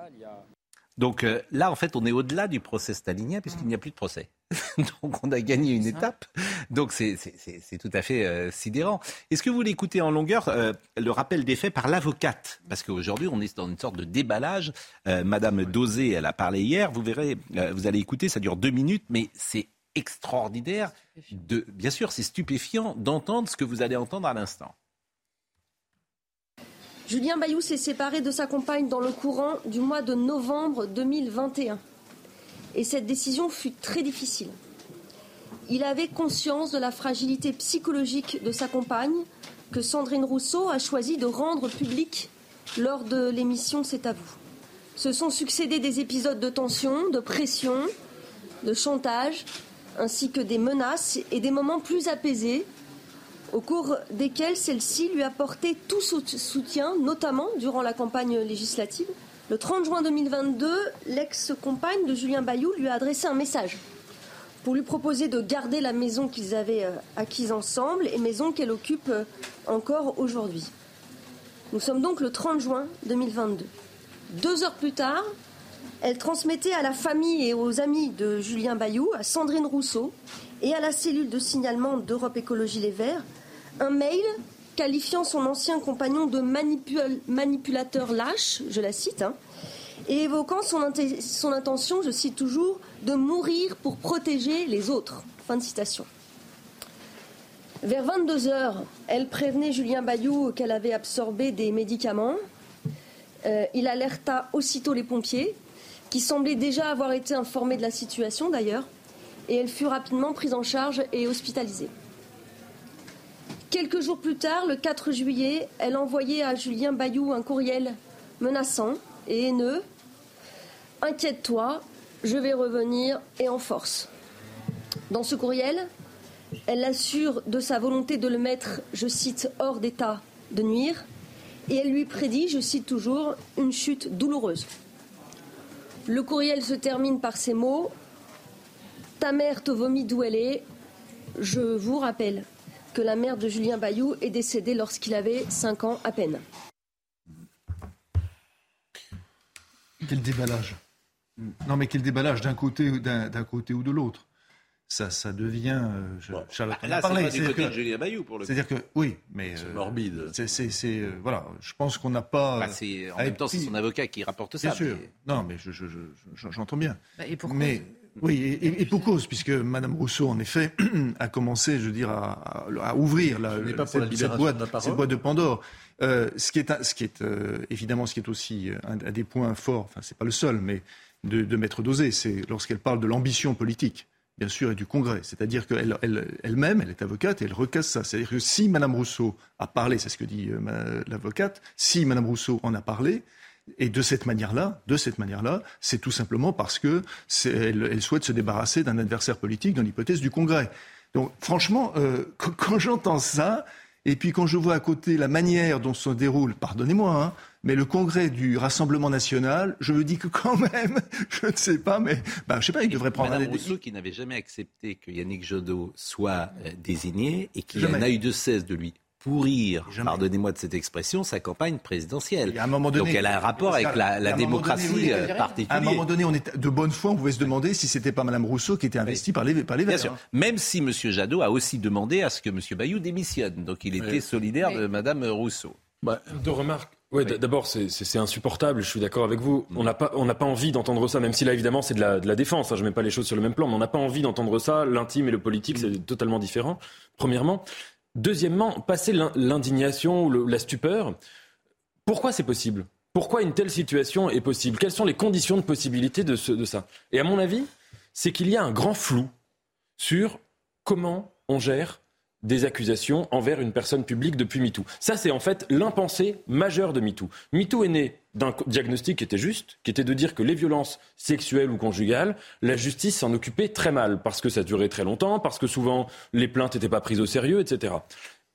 Donc euh, là, en fait, on est au-delà du procès stalinien puisqu'il n'y a plus de procès. Donc on a gagné une étape. Donc c'est tout à fait euh, sidérant. Est-ce que vous voulez écouter en longueur euh, le rappel des faits par l'avocate? Parce qu'aujourd'hui, on est dans une sorte de déballage. Madame Dosé, elle a parlé hier. Vous verrez, vous allez écouter, ça dure deux minutes, mais c'est extraordinaire. De, bien sûr, c'est stupéfiant d'entendre ce que vous allez entendre à l'instant. Julien Bayou s'est séparé de sa compagne dans le courant du mois de novembre 2021. Et cette décision fut très difficile. Il avait conscience de la fragilité psychologique de sa compagne que Sandrine Rousseau a choisi de rendre publique lors de l'émission C'est à vous. se sont succédés des épisodes de tension, de pression, de chantage, ainsi que des menaces et des moments plus apaisés, au cours desquels celle-ci lui a porté tout soutien, notamment durant la campagne législative. Le 30 juin 2022, l'ex-compagne de Julien Bayou lui a adressé un message pour lui proposer de garder la maison qu'ils avaient euh, acquise ensemble et maison qu'elle occupe euh, encore aujourd'hui. Nous sommes donc le 30 juin 2022. Deux heures plus tard, elle transmettait à la famille et aux amis de Julien Bayou, à Sandrine Rousseau et à la cellule de signalement d'Europe Écologie Les Verts un mail qualifiant son ancien compagnon de manipulateur lâche, je la cite, hein, et évoquant son, intention, je cite toujours, de mourir pour protéger les autres. Fin de citation. Vers 22 heures, elle prévenait Julien Bayou qu'elle avait absorbé des médicaments. Euh, il alerta aussitôt les pompiers, qui semblaient déjà avoir été informés de la situation d'ailleurs, et elle fut rapidement prise en charge et hospitalisée. Quelques jours plus tard, le 4 juillet, elle envoyait à Julien Bayou un courriel menaçant et haineux. Inquiète-toi, je vais revenir et en force. Dans ce courriel, elle l'assure de sa volonté de le mettre, je cite, hors d'état de nuire, et elle lui prédit, je cite toujours, une chute douloureuse. Le courriel se termine par ces mots Ta mère te vomit d'où elle est. Je vous rappelle que la mère de Julien Bayou est décédée lorsqu'il avait 5 ans à peine. Quel déballage Non mais quel déballage d'un côté, d'un côté ou de l'autre ça, ça devient. Euh, Charles là, c'est pas du côté de Julien Bayou pour le C'est-à-dire que oui, mais c'est euh, morbide. C'est, euh, voilà. Je pense qu'on n'a pas. Bah, en même temps, c'est son avocat qui rapporte ça. Bien sûr. Non, mais je, j'entends bien. Bah, et pourquoi mais oui, et, pour cause, puisque Madame Rousseau, en effet, a commencé, je veux dire, à, ouvrir la, cette, boîte, de Pandore. Euh, ce qui est, ce qui est euh, évidemment, ce qui est aussi un, des points forts, enfin, c'est pas le seul, mais de, de Maître Dosé, c'est lorsqu'elle parle de l'ambition politique bien sûr, et du Congrès. C'est-à-dire qu'elle-même, elle, elle, est avocate et elle recasse ça. C'est-à-dire que si Madame Rousseau a parlé, c'est ce que dit euh, l'avocate, si Madame Rousseau en a parlé, et de cette manière-là, de cette manière-là, c'est tout simplement parce que elle, souhaite se débarrasser d'un adversaire politique dans l'hypothèse du Congrès. Donc, franchement, euh, quand, j'entends ça, et puis quand je vois à côté la manière dont se déroule, pardonnez-moi, hein, mais le congrès du Rassemblement national, je me dis que quand même, je ne sais pas, mais bah, je sais pas, il devrait prendre Madame Rousseau qui n'avait jamais accepté que Yannick Jadot soit euh, désigné et qui n'a eu de cesse de lui pourrir, pardonnez-moi de cette expression, sa campagne présidentielle. À un moment donné, Donc elle a un rapport avec la, démocratie euh, particulière. À un moment donné, on est de bonne foi, on pouvait se demander si c'était pas Mme Rousseau qui était investie par les, par les Verts. Bien sûr. Hein. Même si M. Jadot a aussi demandé à ce que M. Bayou démissionne. Donc il était solidaire de Mme Rousseau. Bah, deux remarques. Ouais, D'abord, c'est insupportable, je suis d'accord avec vous. On n'a pas, pas envie d'entendre ça, même si là, évidemment, c'est de la, de la défense. Hein, je ne mets pas les choses sur le même plan, mais on n'a pas envie d'entendre ça. L'intime et le politique, c'est totalement différent, premièrement. Deuxièmement, passer l'indignation ou la stupeur, pourquoi c'est possible? Pourquoi une telle situation est possible? Quelles sont les conditions de possibilité de, ça? Et à mon avis, c'est qu'il y a un grand flou sur comment on gère des accusations envers une personne publique depuis MeToo. Ça, c'est en fait l'impensé majeur de MeToo. MeToo est né d'un diagnostic qui était juste, qui était de dire que les violences sexuelles ou conjugales, la justice s'en occupait très mal, parce que ça durait très longtemps, parce que souvent les plaintes n'étaient pas prises au sérieux, etc.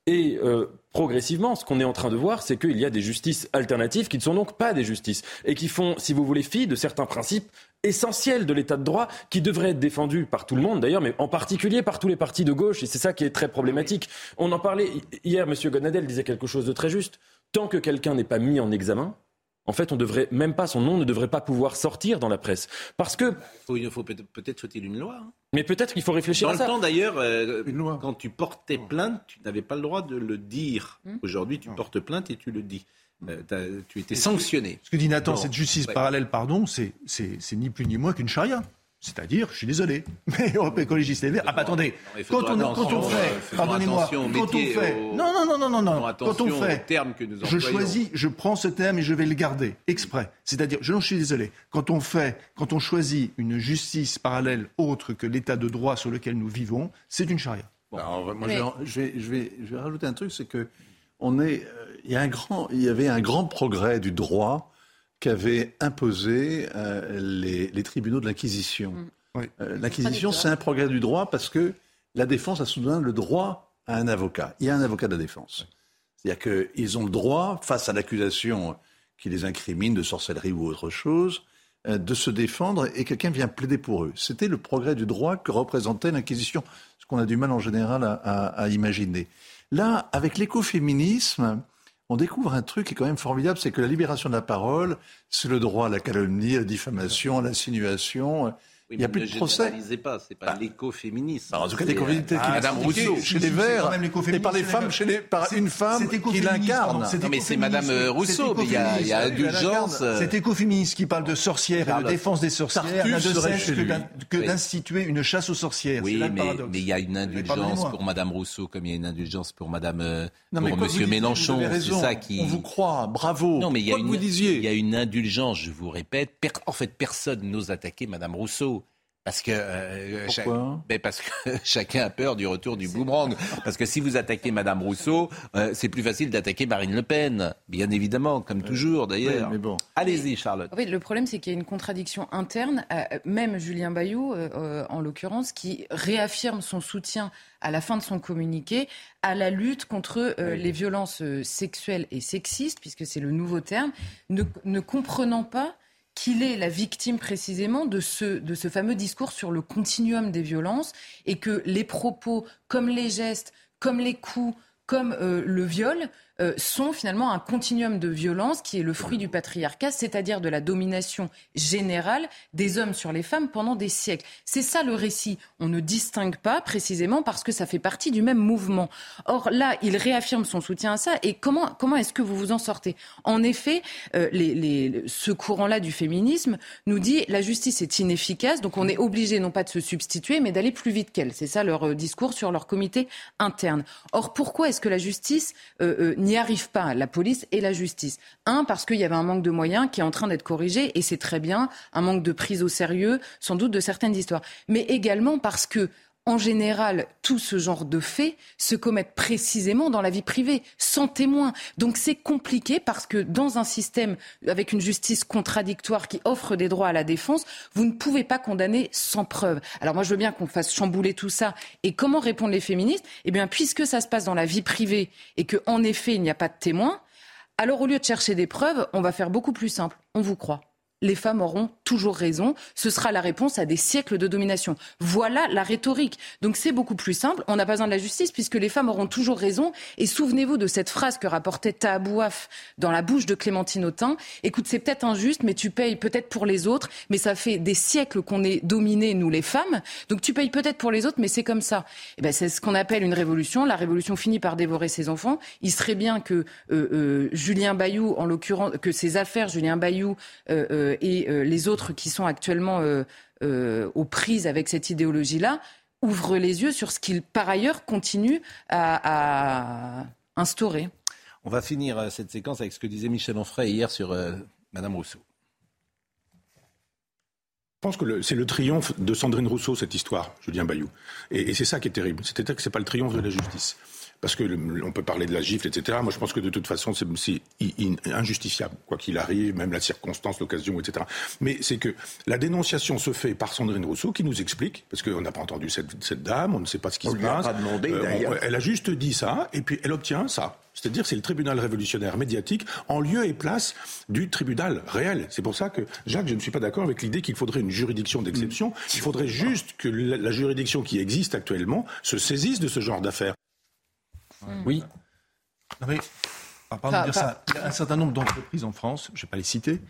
Et euh, progressivement, ce qu'on est en train de voir, c'est qu'il y a des justices alternatives qui ne sont donc pas des justices et qui font, si vous voulez, fi de certains principes essentiels de l'état de droit qui devraient être défendus par tout le monde d'ailleurs, mais en particulier par tous les partis de gauche. Et c'est ça qui est très problématique. On en parlait hier, M. Gonadel disait quelque chose de très juste. Tant que quelqu'un n'est pas mis en examen, en fait, on devrait même pas, son nom ne devrait pas pouvoir sortir dans la presse. Parce que. Il faut peut-être faut une loi. Hein. Mais peut-être qu'il faut réfléchir à ça. Dans le temps d'ailleurs, euh, quand tu portais plainte, tu n'avais pas le droit de le dire. Hmm. Aujourd'hui, tu portes plainte et tu le dis. Euh, tu étais sanctionné. Ce que dit Nathan, cette justice parallèle, pardon, c'est ni plus ni moins qu'une charia. C'est-à-dire, je suis désolé, mais Europe Écologiste Les Verts. Ah, bah, attendez, quand on, quand on, fait, pardonnez-moi, quand on fait, non, non, non, non, non, non, quand on fait, que nous je choisis, je prends ce terme et je vais le garder exprès. C'est-à-dire, je, je suis désolé, quand on fait, quand on choisit une justice parallèle autre que l'état de droit sur lequel nous vivons, c'est une charia. Alors, moi, je, vais, je, vais, je vais rajouter un truc, c'est que on est, euh, il y a un grand, il y avait un grand progrès du droit qu'avaient imposé euh, les, tribunaux de l'Inquisition. Mm. Euh, L'Inquisition, c'est un progrès du droit parce que la défense a soudain le droit à un avocat. Il y a un avocat de la défense. C'est-à-dire qu'ils ont le droit, face à l'accusation qui les incrimine de sorcellerie ou autre chose, euh, de se défendre et quelqu'un vient plaider pour eux. C'était le progrès du droit que représentait l'Inquisition, ce qu'on a du mal en général à imaginer. Là, avec l'écoféminisme, on découvre un truc qui est quand même formidable, c'est que la libération de la parole, c'est le droit à la calomnie, à la diffamation, à l'insinuation, il n'y a plus de procès. Ne pas, c'est pas ah. l'écoféminisme. en tout cas, l'écoféminisme qui Madame Rousseau chez les Verts et par les femmes, chez les, par une femme qui l'incarne. Non, mais c'est Madame Rousseau. Mais il y a, y a indulgence. C'est écoféministe qui parle de sorcières et de défense des sorcières n'a de cesse que d'instituer une chasse aux sorcières. Oui, mais il y a une indulgence pour Madame Rousseau comme il y a une indulgence pour Madame euh, pour Monsieur Mélenchon. C'est ça qui. On vous croit. Bravo. Non, mais il y a une. Il y a une indulgence. Je vous répète. En fait, personne n'ose attaquer Madame Rousseau. Parce que, euh, ben parce que chacun a peur du retour du boomerang. Parce que si vous attaquez Madame Rousseau, euh, c'est plus facile d'attaquer Marine Le Pen, bien évidemment, comme toujours d'ailleurs. bon. Allez-y, Charlotte. Oui, le problème, c'est qu'il y a une contradiction interne. même Julien Bayou, euh, en l'occurrence, qui réaffirme son soutien à la fin de son communiqué à la lutte contre les violences sexuelles et sexistes, puisque c'est le nouveau terme, ne, ne comprenant pas qu'il est la victime précisément de ce, fameux discours sur le continuum des violences et que les propos, comme les gestes, comme les coups, comme euh, le viol, euh, sont finalement un continuum de violence qui est le fruit du patriarcat, c'est-à-dire de la domination générale des hommes sur les femmes pendant des siècles. C'est ça le récit. On ne distingue pas précisément parce que ça fait partie du même mouvement. Or là, il réaffirme son soutien à ça. Et comment, comment est-ce que vous vous en sortez? En effet, euh, les, ce courant-là du féminisme nous dit la justice est inefficace, donc on est obligé non pas de se substituer, mais d'aller plus vite qu'elle. C'est ça leur euh, discours sur leur comité interne. Or, pourquoi est-ce que la justice n'y arrive pas, la police et la justice. Un, parce qu'il y avait un manque de moyens qui est en train d'être corrigé, et c'est très bien, un manque de prise au sérieux, sans doute, de certaines histoires. Mais également parce que en général, tout ce genre de faits se commettent précisément dans la vie privée, sans témoin. Donc c'est compliqué parce que dans un système avec une justice contradictoire qui offre des droits à la défense, vous ne pouvez pas condamner sans preuve. Alors moi je veux bien qu'on fasse chambouler tout ça. Et comment répondent les féministes? Eh bien puisque ça se passe dans la vie privée et qu'en effet il n'y a pas de témoin, alors au lieu de chercher des preuves, on va faire beaucoup plus simple. On vous croit les femmes auront toujours raison. Ce sera la réponse à des siècles de domination. Voilà la rhétorique. Donc c'est beaucoup plus simple. On n'a pas besoin de la justice puisque les femmes auront toujours raison. Et souvenez-vous de cette phrase que rapportait Tahabouaf dans la bouche de Clémentine Autain. Écoute, c'est peut-être injuste, mais tu payes peut-être pour les autres. Mais ça fait des siècles qu'on est dominés, nous les femmes. Donc tu payes peut-être pour les autres, mais c'est comme ça. Et eh ben, c'est ce qu'on appelle une révolution. La révolution finit par dévorer ses enfants. Il serait bien que euh, euh, Julien Bayou, en l'occurrence, que ses affaires, Julien Bayou, euh, euh, et euh, les autres qui sont actuellement euh, aux prises avec cette idéologie-là ouvrent les yeux sur ce qu'ils, par ailleurs, continuent à, instaurer. On va finir cette séquence avec ce que disait Michel Onfray hier sur Madame Rousseau. Je pense que c'est le triomphe de Sandrine Rousseau, cette histoire, Julien Bayou. Et, et c'est ça qui est terrible. C'est-à-dire que ce n'est pas le triomphe de la justice parce que on peut parler de la gifle, etc. Moi, je pense que de toute façon, c'est injustifiable, quoi qu'il arrive, même la circonstance, l'occasion, etc. Mais c'est que la dénonciation se fait par Sandrine Rousseau, qui nous explique, parce qu'on n'a pas entendu cette, dame, on ne sait pas ce qui se passe. Euh, elle a juste dit ça, et puis elle obtient ça. C'est-à-dire c'est le tribunal révolutionnaire médiatique en lieu et place du tribunal réel. C'est pour ça que, Jacques, je ne suis pas d'accord avec l'idée qu'il faudrait une juridiction d'exception. Il faudrait juste que la juridiction qui existe actuellement se saisisse de ce genre d'affaires. Oui. Non mais, pardon de dire ça, il y a un certain nombre d'entreprises en France, je ne vais pas les citer,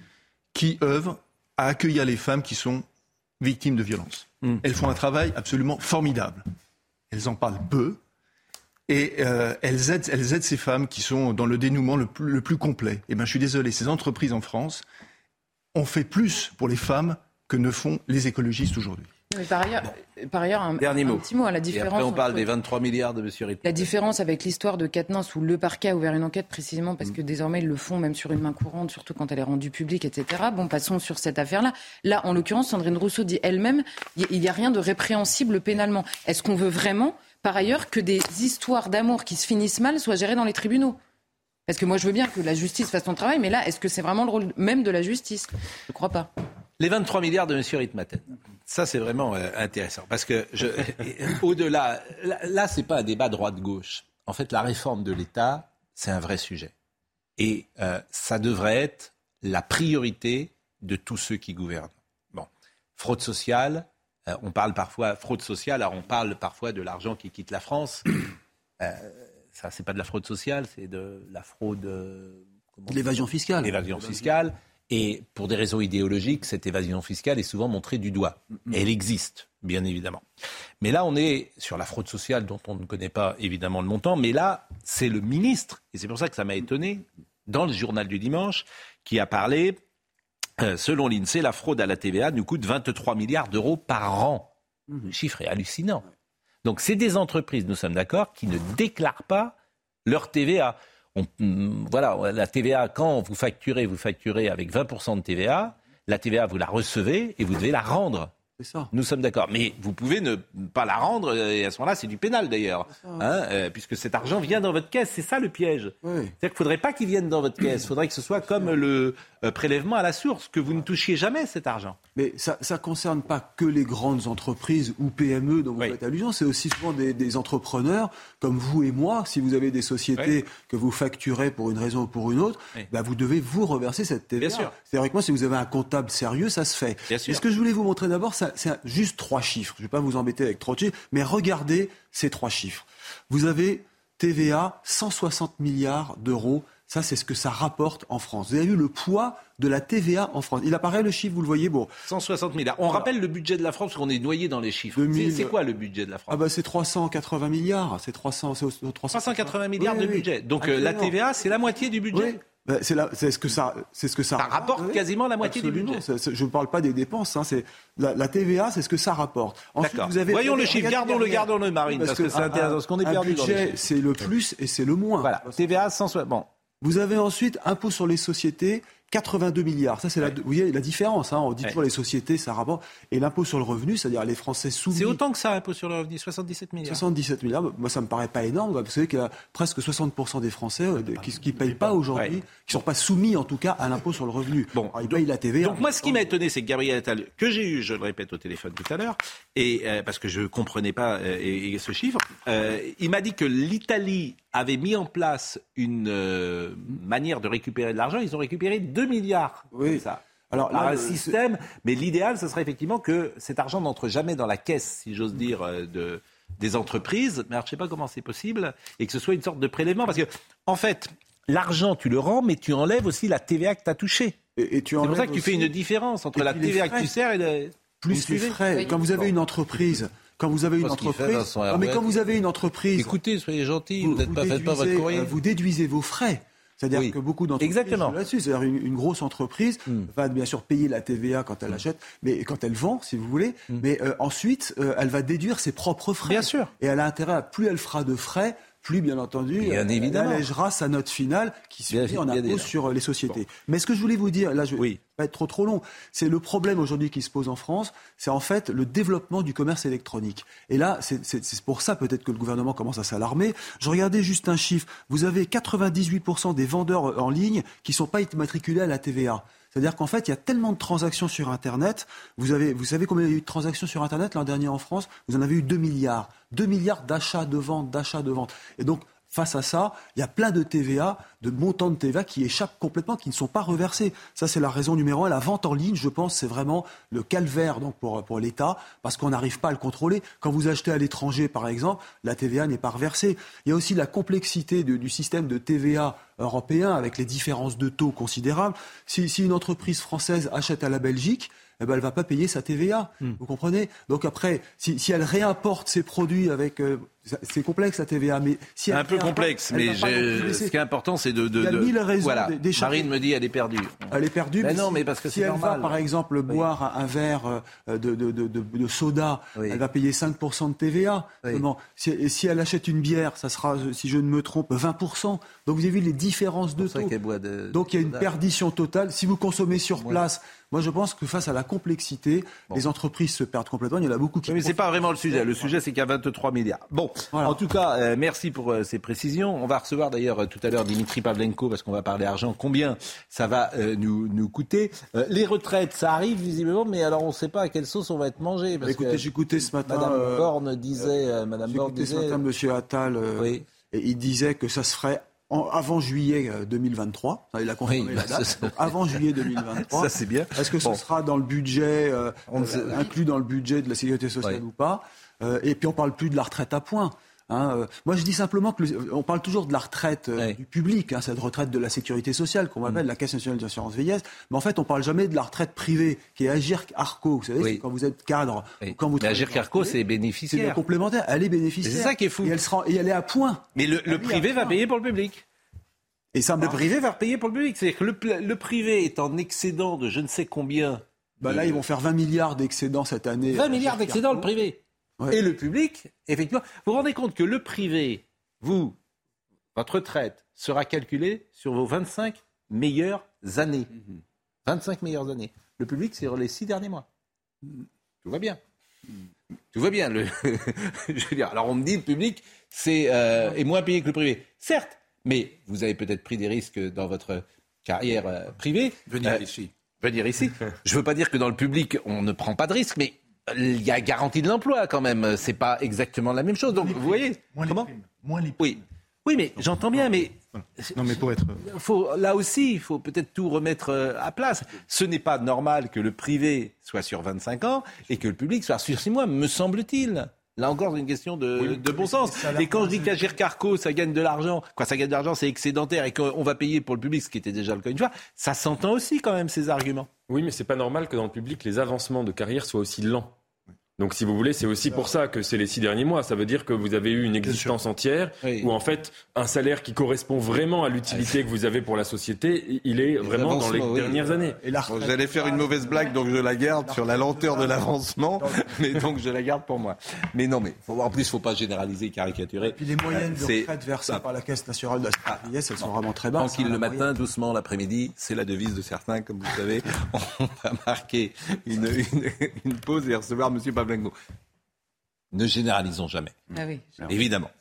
qui œuvrent à accueillir les femmes qui sont victimes de violences. Mm. Elles font un travail absolument formidable. Elles en parlent peu. Et euh, elles, aident, elles aident ces femmes qui sont dans le dénouement le plus, le plus complet. Et eh bien, je suis désolé, ces entreprises en France ont fait plus pour les femmes que ne font les écologistes aujourd'hui par ailleurs, par ailleurs un, Dernier mot. petit mot à la différence. Et après, on parle des 23 milliards de M. La différence avec l'histoire de Quatennens où le parquet a ouvert une enquête précisément parce mm. que désormais ils le font même sur une main courante, surtout quand elle est rendue publique, etc. Bon, passons sur cette affaire-là. Là, en l'occurrence, Sandrine Rousseau dit elle-même, il n'y a rien de répréhensible pénalement. Est-ce qu'on veut vraiment, par ailleurs, que des histoires d'amour qui se finissent mal soient gérées dans les tribunaux? Parce que moi, je veux bien que la justice fasse son travail, mais là, est-ce que c'est vraiment le rôle même de la justice? Je ne crois pas. Les 23 milliards de M. Ritmaten. Ça, c'est vraiment euh, intéressant. Parce que, au-delà, là, là ce n'est pas un débat droite-gauche. En fait, la réforme de l'État, c'est un vrai sujet. Et euh, ça devrait être la priorité de tous ceux qui gouvernent. Bon, fraude sociale, euh, on parle parfois fraude sociale, alors on parle parfois de l'argent qui quitte la France. Euh, ça, c'est pas de la fraude sociale, c'est de la fraude. L'évasion fiscale. L'évasion fiscale. Et pour des raisons idéologiques, cette évasion fiscale est souvent montrée du doigt. elle existe, bien évidemment. Mais là, on est sur la fraude sociale dont on ne connaît pas évidemment le montant. Mais là, c'est le ministre, et c'est pour ça que ça m'a étonné, dans le journal du dimanche, qui a parlé, euh, selon l'INSEE, la fraude à la TVA nous coûte 23 milliards d'euros par an. Le chiffre est hallucinant. Donc c'est des entreprises, nous sommes d'accord, qui ne déclarent pas leur TVA. Mm, voilà, la TVA, quand vous facturez, vous facturez avec 20% de TVA. La TVA, vous la recevez et vous devez la rendre. Ça. Nous sommes d'accord. Mais vous pouvez ne pas la rendre, et à ce moment-là, c'est du pénal d'ailleurs. Hein, euh, puisque cet argent vient dans votre caisse. C'est ça le piège. C'est-à-dire qu'il ne faudrait pas qu'il vienne dans votre caisse. Il faudrait que ce soit comme le euh, prélèvement à la source, que vous ne touchiez jamais cet argent. Mais ça ne concerne pas que les grandes entreprises ou PME dont vous faites allusion. C'est aussi souvent des, entrepreneurs comme vous et moi. Si vous avez des sociétés que vous facturez pour une raison ou pour une autre, bah, vous devez vous reverser cette TVA. Vrai que moi, si vous avez un comptable sérieux, ça se fait. Et ce que je voulais vous montrer d'abord, c'est juste trois chiffres. Je ne vais pas vous embêter avec trop de chiffres, mais regardez ces trois chiffres. Vous avez TVA, 160 milliards d'euros. Ça, c'est ce que ça rapporte en France. Vous avez vu le poids de la TVA en France. Il apparaît le chiffre, vous le voyez, bon. 160 milliards. On rappelle le budget de la France, parce qu'on est noyé dans les chiffres. C'est quoi le budget de la France? Ah bah, C'est 380 milliards. C'est 300, 380 milliards de budget. Donc euh, la TVA, c'est la moitié du budget? C'est ce que ça, c'est ce que ça. Ça rapporte quasiment la moitié du budget. je ne parle pas des dépenses. Hein, c'est la, TVA, c'est ce que ça rapporte. Ensuite, vous avez, Voyons le chiffre. Gardons-le, gardons-le, Marine, parce, que, c'est intéressant. Ce qu'on est perdu. budget, c'est le plus et c'est le moins. Voilà. TVA 160. Bon. Vous avez ensuite impôt sur les sociétés. 82 milliards. Ça, c'est la, vous voyez la différence. Hein. On dit toujours les sociétés, ça rapporte. Et l'impôt sur le revenu, c'est-à-dire les Français soumis. C'est autant que ça, l'impôt sur le revenu, 77 milliards. 77 milliards. Moi, ça me paraît pas énorme. Vous savez qu'il y a presque 60% des Français euh, qui ne payent pas aujourd'hui, qui ne sont pas soumis, en tout cas, à l'impôt sur le revenu. Bon, ils payent la TVA. Donc, moi, ce qui m'a étonné, c'est que Gabriel Attal, que j'ai eu, je le répète au téléphone tout à l'heure, et euh, parce que je ne comprenais pas euh, ce chiffre, il m'a dit que l'Italie avait mis en place une manière de récupérer de l'argent. Ils ont récupéré 2 milliards. Oui. Ça. Alors, un système, mais l'idéal, ce serait effectivement que cet argent n'entre jamais dans la caisse, si j'ose dire, euh, de, des entreprises. Mais alors, je ne sais pas comment c'est possible, et que ce soit une sorte de prélèvement, parce que, en fait, l'argent, tu le rends, mais tu enlèves aussi la TVA que tu as touchée. Et, c'est pour ça que tu fais une différence entre la TVA que tu sers et le... plus frais. Quand vous avez une entreprise quand vous avez une entreprise, mais quand vous avez une entreprise, écoutez, soyez gentil, vous, pas, faites pas votre courrier. Vous déduisez vos frais. C'est-à-dire que beaucoup d'entreprises Exactement. là-dessus. C'est-à-dire une, une, grosse entreprise hmm. va bien sûr payer la TVA quand elle hmm. achète, mais quand elle vend, si vous voulez. Hmm. Mais euh, ensuite, euh, elle va déduire ses propres frais. Bien sûr. Et elle a intérêt à plus elle fera de frais, plus, bien entendu, bien évidemment. allégera sa note finale qui se fait en impôt sur euh, les sociétés. Mais ce que je voulais vous dire, là, je ne vais pas être trop trop long, c'est le problème aujourd'hui qui se pose en France, c'est en fait le développement du commerce électronique. Et là, c'est pour ça peut-être que le gouvernement commence à s'alarmer. Je regardais juste un chiffre. Vous avez 98% des vendeurs en ligne qui ne sont pas immatriculés à la TVA. C'est-à-dire qu'en fait, il y a tellement de transactions sur Internet. Vous, avez, vous savez combien il y a eu de transactions sur Internet l'an dernier en France? Vous en avez eu 2 milliards. 2 milliards d'achats, de ventes, d'achats, de ventes. Et donc, Face à ça, il y a plein de TVA, de montants de TVA qui échappent complètement, qui ne sont pas reversés. Ça, c'est la raison numéro un. La vente en ligne, je pense, c'est vraiment le calvaire donc pour, pour l'État, parce qu'on n'arrive pas à le contrôler. Quand vous achetez à l'étranger, par exemple, la TVA n'est pas reversée. Il y a aussi la complexité du système de TVA européen, avec les différences de taux considérables. Si, si une entreprise française achète à la Belgique, eh ben, elle ne va pas payer sa TVA. Hmm. Vous comprenez? Donc après, si, si, elle réimporte ses produits avec... Euh, c'est complexe la TVA, mais si un peu complexe, mais ce qui est important, c'est de, de, Il y a mille raisons voilà. Marine me dit elle est perdue. Elle est perdue. Ben mais non, mais parce que si elle va par exemple boire un, verre euh, de, de soda, elle va payer 5% de TVA. Si, si, elle achète une bière, ça sera, si je ne me trompe, 20%. Donc vous avez vu les différences de taux. Donc il y a une perdition totale. Si vous consommez sur place, Moi, je pense que face à la complexité, les entreprises se perdent complètement. Il y en a beaucoup qui. Mais c'est pas vraiment le sujet. Le sujet, c'est qu'il y a 23 milliards. Bon, en tout cas, euh, merci pour euh, ces précisions. On va recevoir d'ailleurs euh, tout à l'heure Dimitri Pavlenko parce qu'on va parler argent. Combien ça va nous, nous coûter Les retraites, ça arrive visiblement, mais alors on ne sait pas à quelle sauce on va être mangé. Parce Écoutez, j'écoutais ce matin. Madame Borne disait. Madame Borne disait. ce matin Monsieur Attal. Oui. Et il disait que ça se ferait avant juillet 2023. Euh, il a confirmé la date. avant juillet 2023. Ça, c'est bien. Est-ce que ce sera dans le budget, euh, inclus dans le budget de la sécurité sociale ou pas? Euh, Et puis, on parle plus de la retraite à points. Hein, euh, moi, je dis simplement que on parle toujours de la retraite euh, du public, hein, cette retraite de la sécurité sociale qu'on appelle mm. la Caisse nationale d'assurance vieillesse. Mais en fait, on parle jamais de la retraite privée, qui est Agir Arco. Vous savez, quand vous êtes cadre, quand vous mais Agir Arco, c'est bénéficiaire. C'est complémentaire. Elle est bénéficiaire. C'est ça qui est fou. Et elle, sera, et elle est à point. Mais le, privé va payer pour le public. Et ça, le privé va payer pour le public. C'est-à-dire que le, privé est en excédent de je ne sais combien. Bah là, ils vont faire 20 milliards d'excédents cette année. 20 milliards d'excédents, le privé. Et le public, effectivement. Vous vous rendez compte que le privé, vous, votre retraite sera calculée sur vos 25 meilleures années. 25 meilleures années. Le public, c'est sur les six derniers mois. Tout va bien. Tout va bien. Le... Je veux dire, alors on me dit le public c'est euh, est moins payé que le privé. Certes, mais vous avez peut-être pris des risques dans votre carrière euh, privée. Venir euh, ici. Venir ici. Je ne veux pas dire que dans le public on ne prend pas de risques, mais il y a garantie de l'emploi quand même. C'est pas exactement la même chose. Donc vous voyez moins comment les moins les Oui. Oui, mais j'entends bien, mais non, mais pour être faut, là aussi, il faut peut-être tout remettre euh, à place. Ce n'est pas normal que le privé soit sur 25 ans et que le public soit sur 6 mois, me semble-t-il. Là encore, c'est une question de, de bon sens. Et quand je dis qu'Agir Carco, ça gagne de l'argent, quoi, ça gagne de l'argent, c'est excédentaire et qu'on va payer pour le public, ce qui était déjà le cas une fois, ça s'entend aussi quand même ces arguments. Oui, mais c'est pas normal que dans le public, les avancements de carrière soient aussi lents. Donc, si vous voulez, c'est aussi pour ça que c'est les six derniers mois. Ça veut dire que vous avez eu une existence entière où, en fait, un salaire qui correspond vraiment à l'utilité que vous avez pour la société, il est vraiment dans les dernières années. J'allais faire une mauvaise blague, donc je la garde sur la lenteur de l'avancement, mais donc je la garde pour moi. Mais non, mais en plus, il ne faut pas généraliser, caricaturer. Et puis les moyennes de retraite versées par la Caisse nationale de la sécurité elles sont vraiment très basses. Tranquille le matin, doucement l'après-midi, c'est la devise de certains, comme vous savez. On va marquer une, une, pause et recevoir M. Ne généralisons jamais. Ah Évidemment.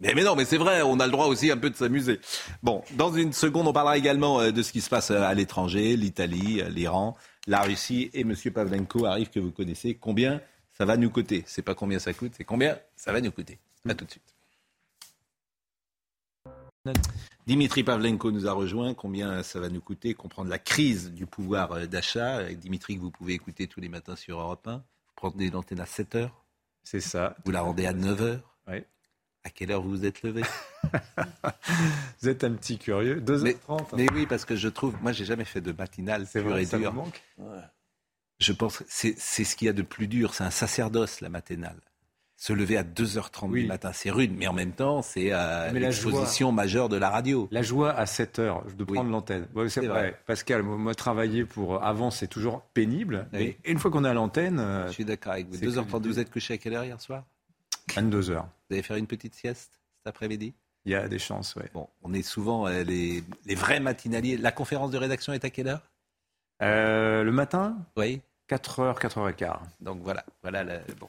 Mais, non, mais c'est vrai, on a le droit aussi un peu de s'amuser. Bon, dans une seconde, on parlera également euh, de ce qui se passe euh, à l'étranger, l'Italie, euh, l'Iran, la Russie et M. Pavlenko arrive que vous connaissez. Combien ça va nous coûter? C'est pas combien ça coûte, c'est combien ça va nous coûter. À tout de suite. Dimitri Pavlenko nous a rejoint. Combien ça va nous coûter? Comprendre la crise du pouvoir d'achat. Dimitri, que vous pouvez écouter tous les matins sur Europe 1 rendez l'antenne à 7 heures. C'est ça. Vous la rendez à 9 heures. Oui. À quelle heure vous vous êtes levé Vous êtes un petit curieux. 2h30. Mais, oui, parce que je trouve, moi, j'ai jamais fait de matinale. C'est vrai, ça manque? Je pense, c'est ce qu'il y a de plus dur. C'est un sacerdoce la matinale se lever à 2h30 du matin, c'est rude, mais en même temps, c'est euh, l'exposition majeure de la radio. La joie à 7h de prendre l'antenne. c'est vrai. Pascal, moi, travailler pour avant, c'est toujours pénible. Mais une fois qu'on est à l'antenne. Euh, Je suis d'accord avec vous. 2h30, vous êtes couché à quelle heure hier soir? 22h. Vous allez faire une petite sieste cet après-midi? Il y a des chances, oui. Bon, on est souvent euh, les, les, vrais matinaliers. La conférence de rédaction est à quelle heure? Le matin? Oui. 4h, 4h15. Donc voilà, voilà bon.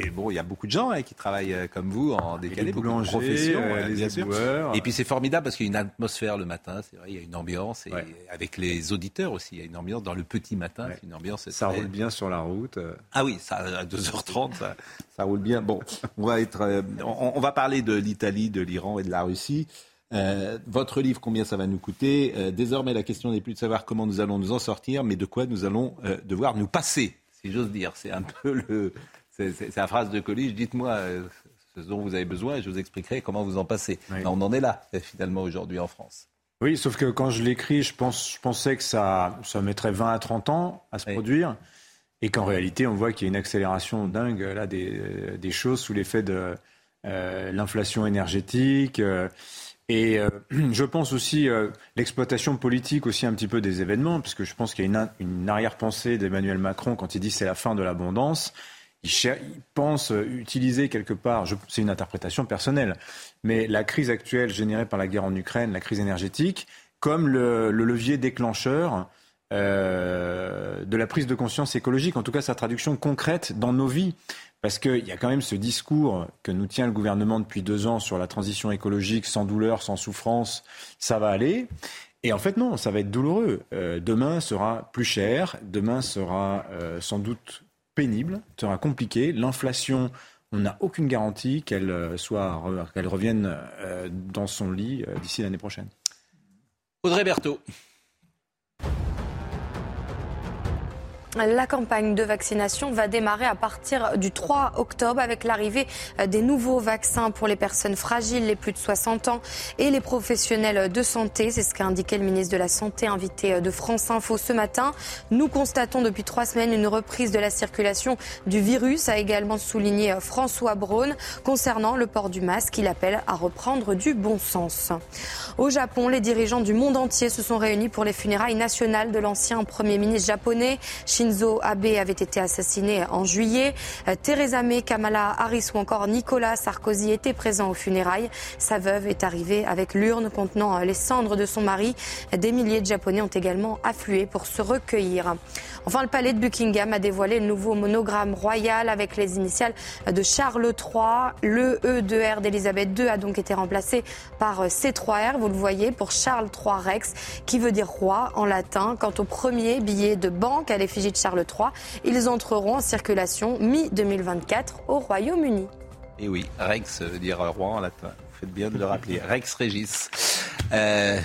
Et bon, il y a beaucoup de gens hein, qui travaillent euh, comme vous en décalé, beaucoup de professions, euh, les Et puis c'est formidable parce qu'il y a une atmosphère le matin, c'est vrai, il y a une ambiance, et avec les auditeurs aussi, il y a une ambiance dans le petit matin, une ambiance. Ça roule bien sur la route. Euh. Ah oui, ça, à 2h30, ça, ça roule bien. Bon, on va, être, on, va parler de l'Italie, de l'Iran et de la Russie. votre livre, combien ça va nous coûter? Désormais, la question n'est plus de savoir comment nous allons nous en sortir, mais de quoi nous allons devoir nous passer, si j'ose dire. C'est un peu le, c'est la phrase de Collige, dites-moi euh, ce dont vous avez besoin et je vous expliquerai comment vous en passez. On en est là, finalement, aujourd'hui en France. Oui, sauf que quand je l'écris, je, pense, je pensais que ça, ça mettrait 20 à 30 ans à se produire. Et qu'en réalité, on voit qu'il y a une accélération dingue là, des, des choses sous l'effet de euh, l'inflation énergétique. Euh, et je pense aussi l'exploitation politique aussi un petit peu des événements, puisque je pense qu'il y a une, une arrière-pensée d'Emmanuel Macron quand il dit c'est la fin de l'abondance il, pense utiliser quelque part, c'est une interprétation personnelle, mais la crise actuelle générée par la guerre en Ukraine, la crise énergétique, comme le, levier déclencheur euh, de la prise de conscience écologique, en tout cas sa traduction concrète dans nos vies. Parce qu'il y a quand même ce discours que nous tient le gouvernement depuis deux ans sur la transition écologique, sans douleur, sans souffrance, ça va aller. Et en fait, non, ça va être douloureux. Euh, demain sera plus cher, demain sera euh, sans doute pénible, sera compliqué. L'inflation, on n'a aucune garantie qu'elle soit, qu'elle revienne dans son lit d'ici l'année prochaine. Audrey Berthaud. La campagne de vaccination va démarrer à partir du 3 octobre avec l'arrivée des nouveaux vaccins pour les personnes fragiles, les plus de 60 ans et les professionnels de santé. C'est ce qu'a indiqué le ministre de la Santé invité de France Info ce matin. Nous constatons depuis trois semaines une reprise de la circulation du virus, a également souligné François Braun. Concernant le port du masque, il appelle à reprendre du bon sens. Au Japon, les dirigeants du monde entier se sont réunis pour les funérailles nationales de l'ancien Premier ministre japonais. Shinzo Abe avait été assassiné en juillet. Euh, Theresa May, Kamala Harris ou encore Nicolas Sarkozy étaient présents aux funérailles. Sa veuve est arrivée avec l'urne contenant euh, les cendres de son mari. Des milliers de Japonais ont également afflué pour se recueillir. Enfin, le palais de Buckingham a dévoilé le nouveau monogramme royal avec les initiales de Charles III. Le E de R d'Elisabeth II a donc été remplacé par C3R, vous le voyez, pour Charles III Rex, qui veut dire roi en latin. Quant au premier billet de banque à l'effigie de Charles III. Ils entreront en circulation mi-2024 au Royaume-Uni. Et oui, Rex veut dire roi en latin. Vous faites bien de le rappeler. Rex Régis. Euh,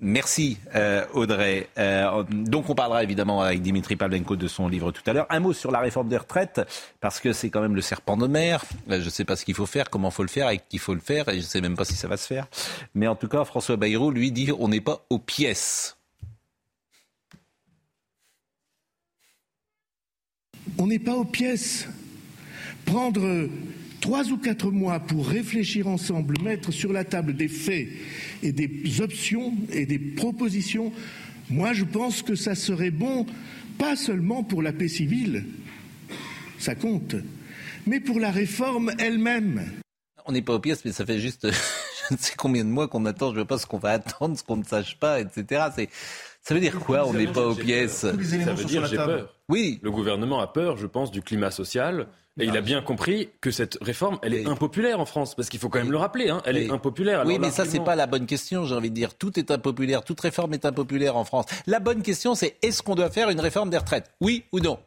merci euh, Audrey. Euh, donc on parlera évidemment avec Dimitri Pavlenko de son livre tout à l'heure. Un mot sur la réforme des retraites, parce que c'est quand même le serpent de mer. Je ne sais pas ce qu'il faut faire, comment il faut le faire, avec qui faut le faire, et je ne sais même pas si ça va se faire. Mais en tout cas, François Bayrou lui dit on n'est pas aux pièces. On n'est pas aux pièces. Prendre trois ou quatre mois pour réfléchir ensemble, mettre sur la table des faits et des options et des propositions, moi je pense que ça serait bon, pas seulement pour la paix civile, ça compte, mais pour la réforme elle-même. On n'est pas aux pièces, mais ça fait juste je ne sais combien de mois qu'on attend, je ne sais pas ce qu'on va attendre, ce qu'on ne sache pas, etc. ça veut dire quoi On n'est pas aux pièces. Ça veut dire j'ai peur. Oui. Le gouvernement a peur, je pense, du climat social. Et il a bien compris que cette réforme, elle est impopulaire en France, parce qu'il faut quand même le rappeler, hein, elle est impopulaire. oui, mais ça, c'est pas la bonne question, j'ai envie de dire. Tout est impopulaire, toute réforme est impopulaire en France. La bonne question, c'est est-ce qu'on doit faire une réforme des retraites? Oui ou non?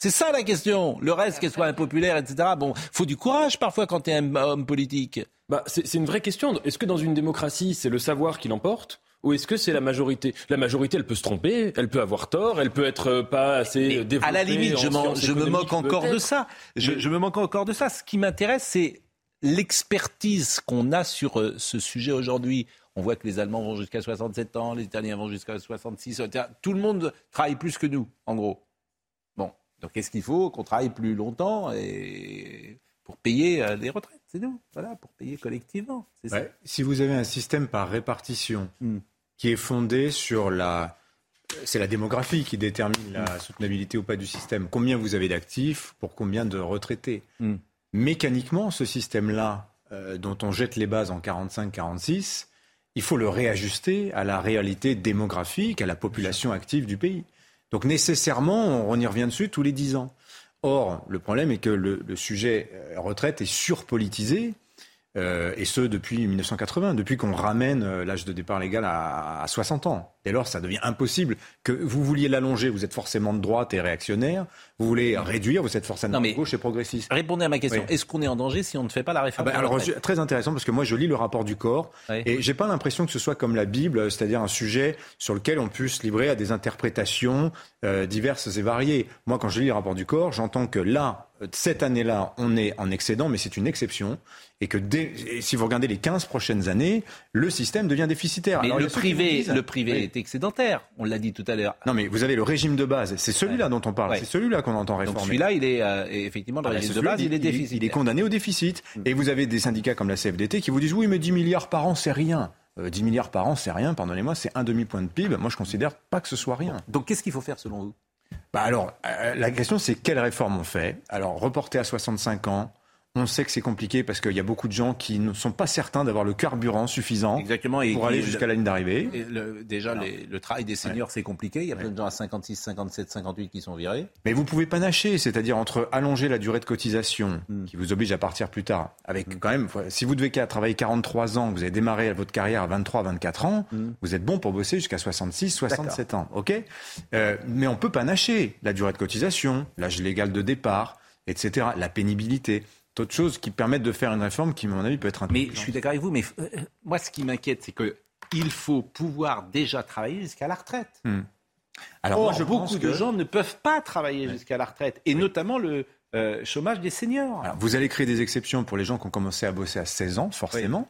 C'est ça la question. Le reste, qu'elle soit impopulaire, etc. Bon, faut du courage parfois quand tu es un homme politique. Bah, c'est une vraie question. Est-ce que dans une démocratie, c'est le savoir qui l'emporte? Ou est-ce que c'est la majorité? La majorité, elle peut se tromper, elle peut avoir tort, elle peut être euh, pas assez développée. À la limite, je, je me moque encore de ça. Je, me moque encore de ça. Ce qui m'intéresse, c'est l'expertise qu'on a sur euh, ce sujet aujourd'hui. On voit que les Allemands vont jusqu'à 67 ans, les Italiens vont jusqu'à 66. Tout le monde travaille plus que nous, en gros. Bon, donc qu'est-ce qu'il faut? Qu'on travaille plus longtemps et pour payer euh, les retraites, c'est nous. Voilà, pour payer collectivement. Si vous avez un système par répartition, hmm qui est fondée sur la... C'est la démographie qui détermine la soutenabilité ou pas du système. Combien vous avez d'actifs pour combien de retraités mm. Mécaniquement, ce système-là, euh, dont on jette les bases en 45-46, il faut le réajuster à la réalité démographique, à la population active du pays. Donc nécessairement, on y revient dessus tous les dix ans. Or, le problème est que le, le sujet euh, retraite est surpolitisé et ce depuis 1980, depuis qu'on ramène euh, l'âge de départ légal à, à 60 ans. Et alors, ça devient impossible que vous vouliez l'allonger, vous êtes forcément de droite et réactionnaire. Vous voulez réduire, vous êtes forcément de gauche et progressiste. Répondez à ma question. Est-ce qu'on est en danger si on ne fait pas la réforme ah bah, alors, Très intéressant parce que moi, je lis le rapport du corps et j'ai pas l'impression que ce soit comme la Bible, c'est-à-dire un sujet sur lequel on puisse livrer à des interprétations euh, diverses et variées. Moi, quand je lis le rapport du corps, j'entends que là, cette année-là, on est en excédent, mais c'est une exception et que si vous regardez les 15 prochaines années, le système devient déficitaire. Mais le, privé, le privé excédentaire, on l'a dit tout à l'heure. Non, mais vous avez le régime de base, c'est celui-là dont on parle, c'est celui-là qu'on entend réformer. Donc celui-là, il est euh, effectivement le régime de base, il, est déficitaire. Il, est condamné au déficit. Mm. Et vous avez des syndicats comme la CFDT qui vous disent oui, mais 10 milliards par an, c'est rien. 10 euh, milliards par an, c'est rien, pardonnez-moi, c'est un demi-point de PIB. Moi, je considère pas que ce soit rien. Donc qu'est-ce qu'il faut faire selon vous? Bah alors, euh, la question c'est quelle réforme on fait? Alors, reporter à 65 ans, On sait que c'est compliqué parce qu'il y a beaucoup de gens qui ne sont pas certains d'avoir le carburant suffisant pour aller jusqu'à la ligne d'arrivée. Déjà, le travail des seniors, c'est compliqué. Il y a plein de gens à 56, 57, 58 qui sont virés. Mais vous pouvez pas nacher, c'est-à-dire entre allonger la durée de cotisation, hmm. qui vous oblige à partir plus tard, avec hmm. quand même, si vous devez travailler 43 ans, vous avez démarré votre carrière à 23, 24 ans, hmm. vous êtes bon pour bosser jusqu'à 66, 67 ans, ok? Euh, Mais on peut pas nacher la durée de cotisation, l'âge légal de départ, etc., la pénibilité d'autres choses qui permettent de faire une réforme qui, à mon avis, peut être Mais je suis d'accord avec vous, mais euh, moi, ce qui m'inquiète, c'est qu'il faut pouvoir déjà travailler jusqu'à la retraite. Hmm. Alors, moi, je beaucoup de gens ne peuvent pas travailler jusqu'à la retraite, et notamment le euh, chômage des seniors. vous allez créer des exceptions pour les gens qui ont commencé à bosser à 16 ans, forcément.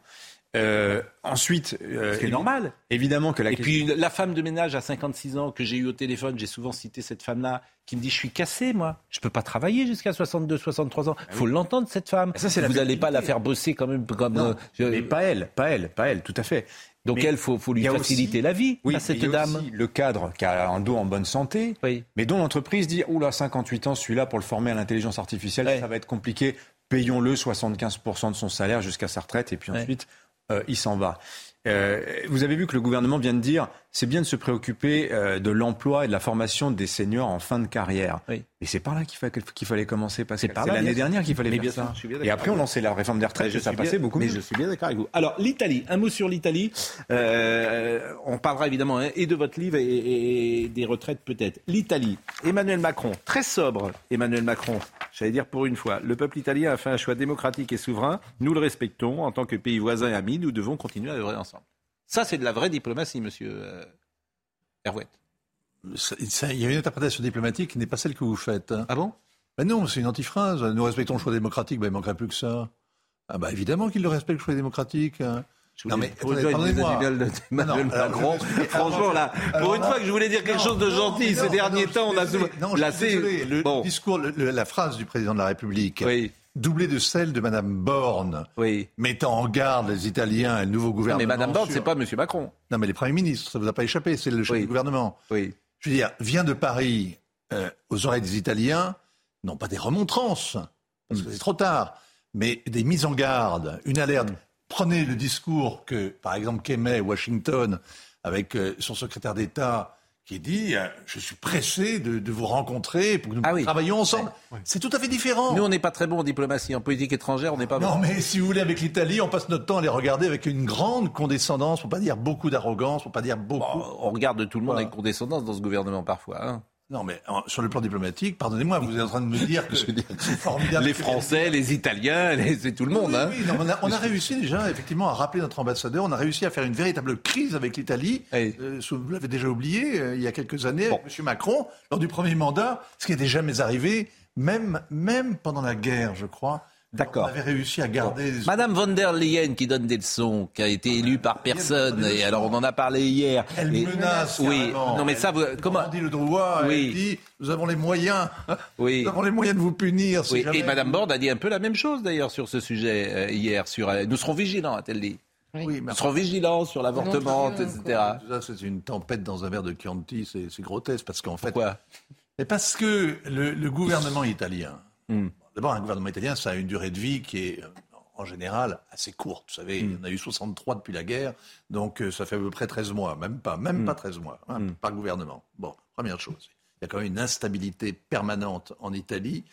Euh, ensuite, euh, c'est normal. Évidemment que la Et puis la femme de ménage à 56 ans que j'ai eu au téléphone, j'ai souvent cité cette femme-là, qui me dit je suis cassé moi, je peux pas travailler jusqu'à 62, 63 ans. Il ah faut l'entendre cette femme. Ça, c'est Vous n'allez pas la faire bosser quand même comme. Non, euh, mais pas elle, pas elle, pas elle, tout à fait. Donc elle, faut, faut lui faciliter la vie oui, à cette il y a dame. Aussi le cadre qui a un dos en bonne santé, mais dont l'entreprise dit oula 58 ans, celui-là pour le former à l'intelligence artificielle, ça va être compliqué. Payons-le 75% de son salaire jusqu'à sa retraite et puis ensuite euh, il s'en va. Euh, vous avez vu que le gouvernement vient de dire c'est bien de se préoccuper euh, de l'emploi et de la formation des seniors en fin de carrière. Oui. Et c'est par là qu'il, fallait commencer. C'est l'année dernière qu'il fallait faire ça. et après, on lançait la réforme des retraites. Je ça passait beaucoup mais je suis bien d'accord avec vous. Alors, l'Italie, un mot sur l'Italie. on parlera évidemment hein, et de votre livre et des retraites peut-être. L'Italie, Emmanuel Macron, très sobre. Emmanuel Macron, J'allais dire pour une fois, le peuple italien a fait un choix démocratique et souverain. Nous le respectons. En tant que pays voisin et ami, nous devons continuer à œuvrer ensemble. Ça, c'est de la vraie diplomatie, monsieur euh, Hervouet. Il y a une interprétation diplomatique qui n'est pas celle que vous faites. Hein. Ah bon? Ben Non, c'est une antiphrase. Nous respectons le choix démocratique, ben, il ne manquerait plus que ça. Ah bah évidemment qu'il le respecte, le choix démocratique. Hein. Non mais pardonnez-moi. Macron. Franchement là, pour une fois que je voulais dire quelque chose de gentil ces derniers temps, on a. Non, là, le discours, la phrase du président de la République. Doublée de celle de Mme Borne, mettant en garde les Italiens et le nouveau gouvernement. mais Mme Borne, ce c'est pas M. Macron. Non, mais les premiers ministres, ça vous a pas échappé, c'est le chef du gouvernement. Oui. Je veux dire, vient de Paris euh, aux oreilles des Italiens, non pas des remontrances, parce que c'est trop tard, mais des mises en garde, une alerte. Mm prenez le discours que, par exemple, qu'émet Washington avec euh, son secrétaire d'État qui dit euh, Je suis pressé de, vous rencontrer pour que nous ah travaillions ensemble. C'est tout à fait différent. Nous, on n'est pas très bon en diplomatie, en politique étrangère, on n'est pas bon. Non, mais si vous voulez, avec l'Italie, on passe notre temps à les regarder avec une grande condescendance, pour pas dire beaucoup d'arrogance, pour pas dire beaucoup. on regarde tout le monde avec condescendance dans ce gouvernement parfois. Hein. Non, mais sur le plan diplomatique, pardonnez-moi, vous êtes en train de me dire que c'est formidable. Les Français, les Italiens, c'est tout le monde. hein. oui on, a, on, a, réussi déjà, effectivement, à rappeler notre ambassadeur. On a réussi à faire une véritable crise avec l'Italie. Euh, vous l'avez déjà oublié, euh, il y a quelques années, avec M. Macron, lors du premier mandat, ce qui n'était jamais arrivé, même, même pendant la guerre, je crois. D'accord. On avait réussi à garder. Madame von der Leyen qui donne des leçons, qui a été élue par personne, et alors on en a parlé hier. Elle menace. Oui. Non mais ça, vous... comment On dit le droit. Oui. Elle dit nous avons les moyens. Oui. Nous avons les moyens de vous punir. oui. Et Madame Borde a dit un peu la même chose d'ailleurs sur ce sujet euh, hier. Sur euh, nous serons vigilants, a-t-elle dit. Oui, nous serons vigilants sur l'avortement, etc. Tout ça, c'est une tempête dans un verre de Chianti, c'est grotesque parce qu'en fait. Pourquoi? Mais parce que le, gouvernement italien. Hmm. D'abord, un gouvernement italien, ça a une durée de vie qui est euh, en général assez courte. Vous savez, il y en a eu 63 depuis la guerre, donc euh, ça fait à peu près 13 mois, même pas, même mm. pas 13 mois, hein, mm. par gouvernement. Bon, première chose. Il y a quand même une instabilité permanente en Italie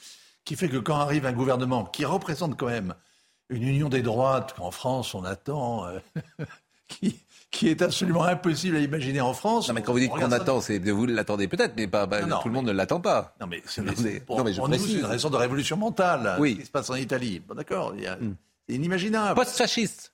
qui fait que quand arrive un gouvernement qui représente quand même une union des droites qu'en France on attend, euh, qui, qui est absolument impossible à imaginer en France. Non, mais quand vous dites qu'on attend, c'est vous l'attendez peut-être, mais pas, tout le monde ne l'attend pas. Non, mais c'est une raison de révolution mentale. Oui. Ce qui se passe en Italie. Bon, d'accord. Hmm. C'est inimaginable. Post-fasciste.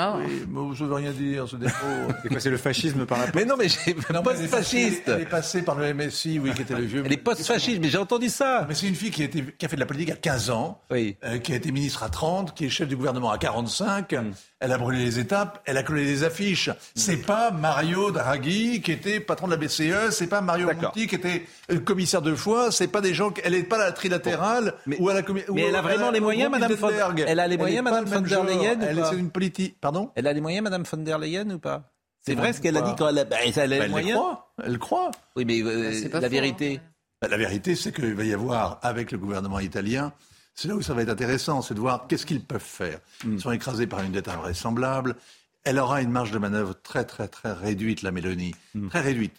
Ah. Oui, mais je veux rien dire, ce défaut. c'est le fascisme par la Mais non, mais j'ai post-fasciste. Elle est passée par le MSI, oui, qui était le vieux. Elle est post-fasciste, mais j'ai entendu ça. Mais c'est une fille qui a, été, qui a fait de la politique à 15 ans, oui. Euh, qui a été ministre à 30, qui est chef du gouvernement à 45. Mm. Elle a brûlé les étapes, elle a collé les affiches. C'est pas Mario Draghi qui était patron de la BCE, c'est pas Mario Monti qui était euh, commissaire de foi, c'est pas des gens. Elle est pas à la trilatérale mais, ou à la. Mais elle a vraiment les moyens, Madame von. Elle a les moyens, Madame von der Leyen. Elle est une politique. Elle a les moyens, Madame von der Leyen, ou pas? C'est vrai ce qu'elle a dit quand elle a, bah, elle a les elle moyens. Croit. Elle croit. Oui, mais euh, bah, la vérité. Hein. Bah, la vérité, c'est qu'il va y avoir, avec le gouvernement italien, c'est là où ça va être intéressant, c'est de voir qu'est-ce qu'ils peuvent faire. Ils mm. sont écrasés par une dette invraisemblable. Elle aura une marge de manœuvre très très très réduite, la Mélonie. Mm. Très réduite.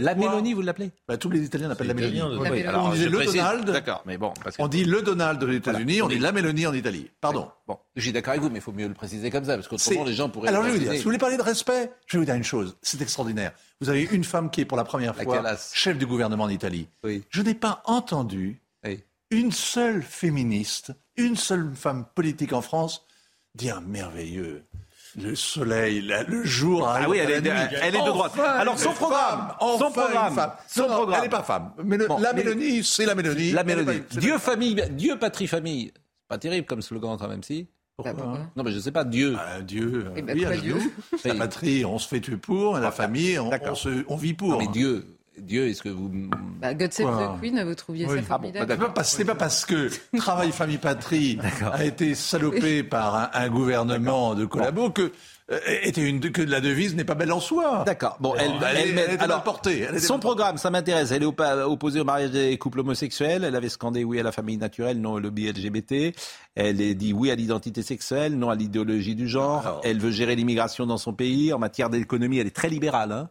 la Mélonie, vous l'appelez? Bah, Tous les Italiens l'appellent la Mélonie. on disait le Donald. D'accord, mais bon. On dit le Donald aux États-Unis, on dit la Mélonie en Italie. Pardon. Bon, je suis d'accord avec vous, mais il faut mieux le préciser comme ça, parce qu'autrement les gens pourraient. Alors je vais vous dire, si vous voulez parler de respect, je vais vous dire une chose. C'est extraordinaire. Vous avez une femme qui est pour la première fois chef du gouvernement en Italie. Je n'ai pas entendu une seule féministe, une seule femme politique en France dire merveilleux. Le soleil, le jour. Ah oui, elle est, elle est de droite. Alors son programme, son programme, son programme. Elle n'est pas femme. Mais la Mélanie, c'est la Mélanie. La Mélanie. Dieu famille, Dieu patrie famille. Pas terrible comme slogan quand même si? Pourquoi, hein Non, mais je sais pas, Dieu. Bah, Dieu, eh ben, oui, La patrie, on se fait tuer pour, la famille, on, on, se, on vit pour. Non, mais Dieu, Dieu, est-ce que vous... Bah, God Save the Queen, vous trouviez ça formidable ah bon, C'est pas parce que Travail, Famille, Patrie a été salopé par un, gouvernement de collabo que euh, était une, que la devise n'est pas belle en soi. D'accord. Bon, elle, elle, elle, alors, portée. son programme, ça m'intéresse. Elle est opposée au mariage des couples homosexuels. Elle avait scandé oui à la famille naturelle, non au lobby LGBT. Elle est dit oui à l'identité sexuelle, non à l'idéologie du genre. Elle veut gérer l'immigration dans son pays. En matière d'économie, elle est très libérale. Hein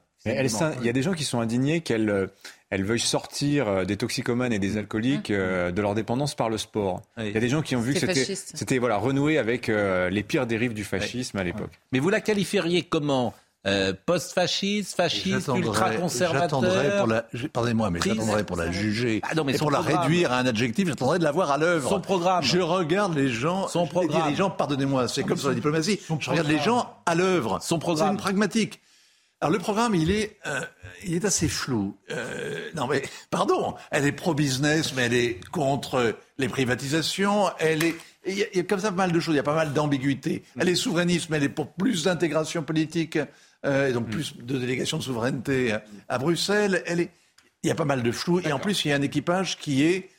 il y a des gens qui sont indignés qu'elle euh, elle veuille sortir euh, des toxicomanes et des mmh. alcooliques euh, de leur dépendance par le sport. Il y a des gens qui ont vu que c'était, voilà, renoué avec les pires dérives du fascisme à l'époque. Mais vous la qualifieriez comment post-fasciste, fasciste, ultra-conservateur. pardonnez-moi, mais j'attendrai pour la juger. Ah mais et pour la réduire à un adjectif, j'attendrai de la voir à l'œuvre. Son programme. Je regarde les gens. Son programme. Les gens, pardonnez-moi, c'est comme sur la diplomatie. je regarde les gens à l'œuvre. Son programme. C'est une pragmatique. Alors le programme, il est, euh, il est assez flou. Euh, non mais pardon, elle est pro-business, mais elle est contre les privatisations. Elle est, il y, a, comme ça pas mal de choses. Il y a pas mal d'ambiguïté. Elle est souverainiste, mais elle est pour plus d'intégration politique euh, et donc plus de délégation de souveraineté à, Bruxelles. Elle est, il y a pas mal de flou et en plus il y a un équipage qui est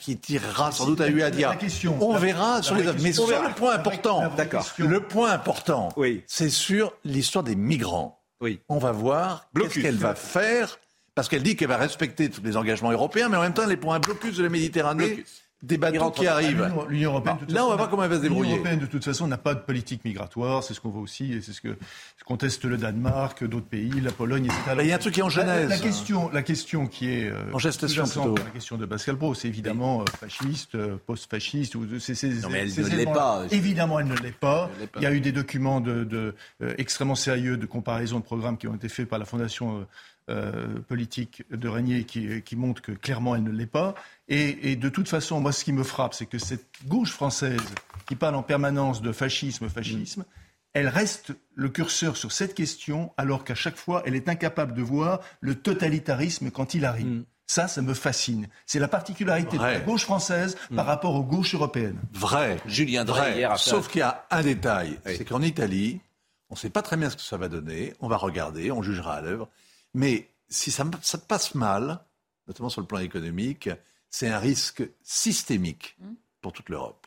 qui tirera sans doute à Uadia. On verra sur les mais sur le point important, d'accord. Le point important, oui. c'est sur l'histoire des migrants. On va voir ce qu'elle va faire, parce qu'elle dit qu'elle va respecter tous les engagements européens, mais en même temps, les points blocus de la Méditerranée des bateaux qui arrivent. L'Union européenne. là, on va voir comment elle va se débrouiller. L'Union européenne, de toute façon, n'a pas de politique migratoire. C'est ce qu'on voit aussi, et c'est ce que conteste le Danemark, d'autres pays, la Pologne, etc. Il y a un truc qui est en genèse. La, question, la question qui est euh, en gestation plutôt. La question de Pascal Pro, c'est évidemment euh, fasciste, euh, post-fasciste. Ou non, mais elle ne l'est pas. Évidemment, elle ne l'est pas. Il y a eu des documents de, de extrêmement sérieux de comparaison de programmes qui ont été faits par la Fondation euh, politique de Régnier qui, qui, montre que clairement elle ne l'est pas. Et, de toute façon, moi, ce qui me frappe, c'est que cette gauche française qui parle en permanence de fascisme, fascisme, elle reste le curseur sur cette question, alors qu'à chaque fois, elle est incapable de voir le totalitarisme quand il arrive. Mm. Ça, ça me fascine. C'est la particularité de la gauche française mm. par rapport aux gauches européennes. Vrai. Julien Drey, Sauf qu'il y a un détail, c'est qu'en Italie, on ne sait pas très bien ce que ça va donner. On va regarder, on jugera à l'œuvre. Mais si ça, ça passe mal, notamment sur le plan économique, c'est un risque systémique mmh. pour toute l'Europe.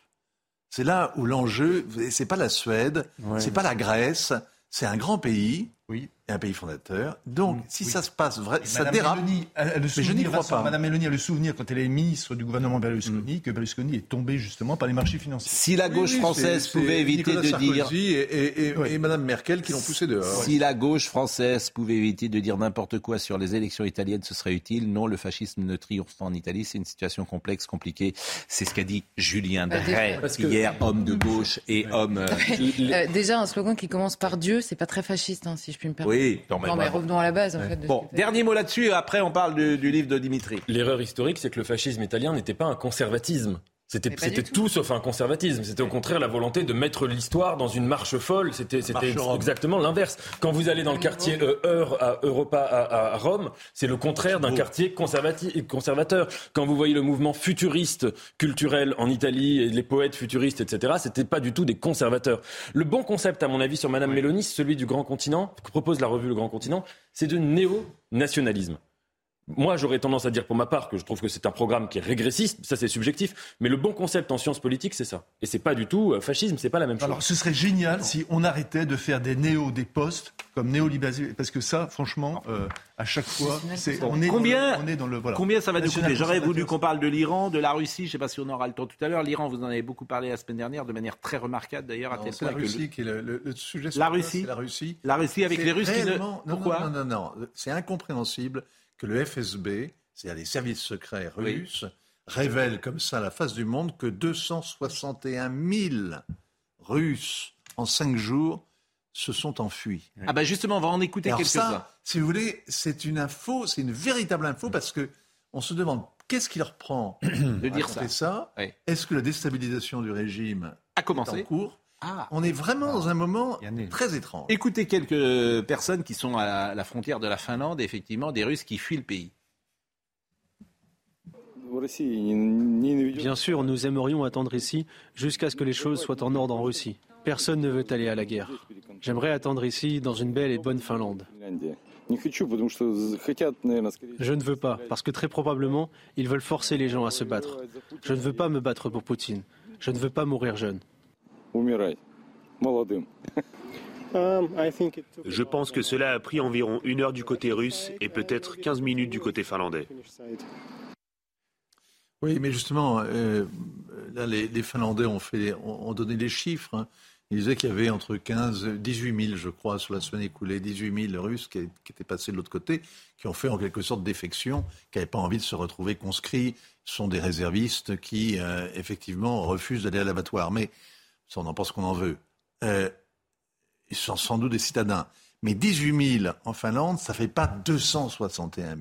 C'est là où l'enjeu, c'est pas la Suède, c'est pas la Grèce, c'est un grand pays oui. Et un pays fondateur. Donc, si ça se passe vrai, ça dérape. mais je n'y crois pas. Madame Mélanie a le souvenir, quand elle est ministre du gouvernement Berlusconi, mm. que Berlusconi est tombé justement par les marchés financiers. Si la gauche française pouvait éviter de dire. Et, et, Madame Merkel qui l'ont poussé dehors. Si la gauche française pouvait éviter de dire n'importe quoi sur les élections italiennes, ce serait utile. Non, le fascisme ne triomphe pas en Italie. C'est une situation complexe, compliquée. C'est ce qu'a dit Julien bah, Drey hier, homme de gauche et homme. Euh, euh, déjà, un slogan qui commence par Dieu, c'est pas très fasciste, hein, si je puis me permettre. Oui, non, mais, revenons à la base. En fait, bon, dernier mot là-dessus, après on parle du livre de Dimitri. L'erreur historique, c'est que le fascisme italien n'était pas un conservatisme. C'était tout, sauf un conservatisme. C'était au contraire la volonté de mettre l'histoire dans une marche folle. C'était exactement l'inverse. Quand vous allez dans le quartier euh, à Europa à, Rome, c'est le contraire d'un quartier conservateur. Quand vous voyez le mouvement futuriste culturel en Italie et les poètes futuristes, etc., c'était pas du tout des conservateurs. Le bon concept, à mon avis, sur Madame Mélanie, celui du grand continent, que propose la revue Le Grand Continent, c'est de néo-nationalisme. Moi, j'aurais tendance à dire pour ma part que je trouve que c'est un programme qui est régressiste, ça c'est subjectif, mais le bon concept en sciences politiques, c'est ça. Et c'est pas du tout euh, fascisme, c'est pas la même chose. Alors ce serait génial si on arrêtait de faire des néo, des postes comme néolibéralisme, parce que ça, franchement, euh, à chaque fois, c'est, on, est combien, dans le, on est dans le. Voilà. Combien ça va nous coûter? J'aurais voulu qu'on parle de l'Iran, de la Russie, je ne sais pas si on aura le temps tout à l'heure. L'Iran, vous en avez beaucoup parlé la semaine dernière de manière très remarquable d'ailleurs, à tel point la Russie qui est le, sujet. La Russie, la Russie. La Russie avec les Russes. Qui ne... Pourquoi Non, non, non, non. c'est incompréhensible que le FSB c'est-à-dire les services secrets russes, révèlent comme ça à la face du monde que 261 000 Russes en cinq jours se sont enfuis. Ah ben justement, on va en écouter quelques-uns. Si vous voulez, c'est une info, c'est une véritable info parce que on se demande qu'est-ce qui leur prend de dire ça. Est-ce que la déstabilisation du régime a commencé. est en cours? Ah. On est vraiment dans un moment très étrange. Écoutez quelques personnes qui sont à la frontière de la Finlande, effectivement, des Russes qui fuient le pays. Bien sûr, nous aimerions attendre ici jusqu'à ce que les choses soient en ordre en Russie. Personne ne veut aller à la guerre. J'aimerais attendre ici dans une belle et bonne Finlande. Je ne veux pas, parce que très probablement, ils veulent forcer les gens à se battre. Je ne veux pas me battre pour Poutine. Je ne veux pas mourir jeune. Je pense que cela a pris environ une heure du côté russe et peut-être 15 minutes du côté finlandais. Oui, mais justement, euh, là, les, Finlandais ont, fait, ont, donné des chiffres. Hein. Ils disaient qu'il y avait entre 15 18 000, je crois, sur la semaine écoulée, 18 000 Russes qui, étaient passés de l'autre côté, qui ont fait en quelque sorte défection, qui n'avaient pas envie de se retrouver conscrits. Ce sont des réservistes qui, euh, effectivement, refusent d'aller à l'abattoir. Mais ça, on en pense qu'on en veut. Euh, ils sont sans doute des citadins. Mais 18 000 en Finlande, ça ne fait pas 261 000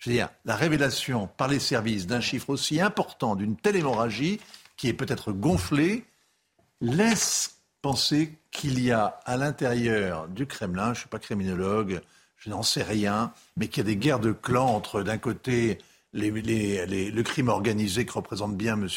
je veux dire, la révélation par les services d'un chiffre aussi important, d'une telle hémorragie, qui est peut-être gonflée, laisse penser qu'il y a à l'intérieur du Kremlin, je ne suis pas criminologue, je n'en sais rien, mais qu'il y a des guerres de clans entre, d'un côté, le crime organisé que représente bien M.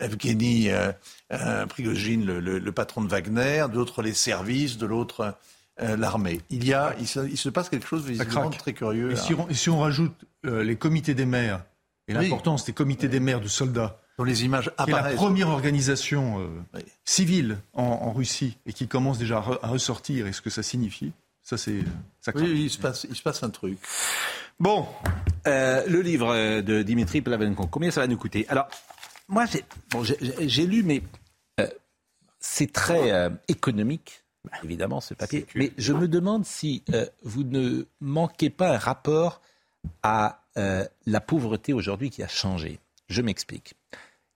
Evgeny euh, euh, Prigogine, le, patron de Wagner, d'autres les services, de l'autre euh, l'armée. Il y a, il se, passe quelque chose visiblement très curieux. Et si, on, rajoute euh, les comités des maires et l'importance des comités des maires de soldats, dont les images apparaissent. Qui la première organisation euh, civile en, Russie et qui commence déjà à, ressortir et ce que ça signifie, ça c'est. Oui, il se passe, il se passe un truc. Bon, le livre de Dimitri Plavenko, combien ça va nous coûter? Alors, moi j'ai lu, mais c'est très économique bah, évidemment, ce papier. Mais je me demande si euh, vous ne manquez pas un rapport à euh, la pauvreté aujourd'hui qui a changé. Je m'explique.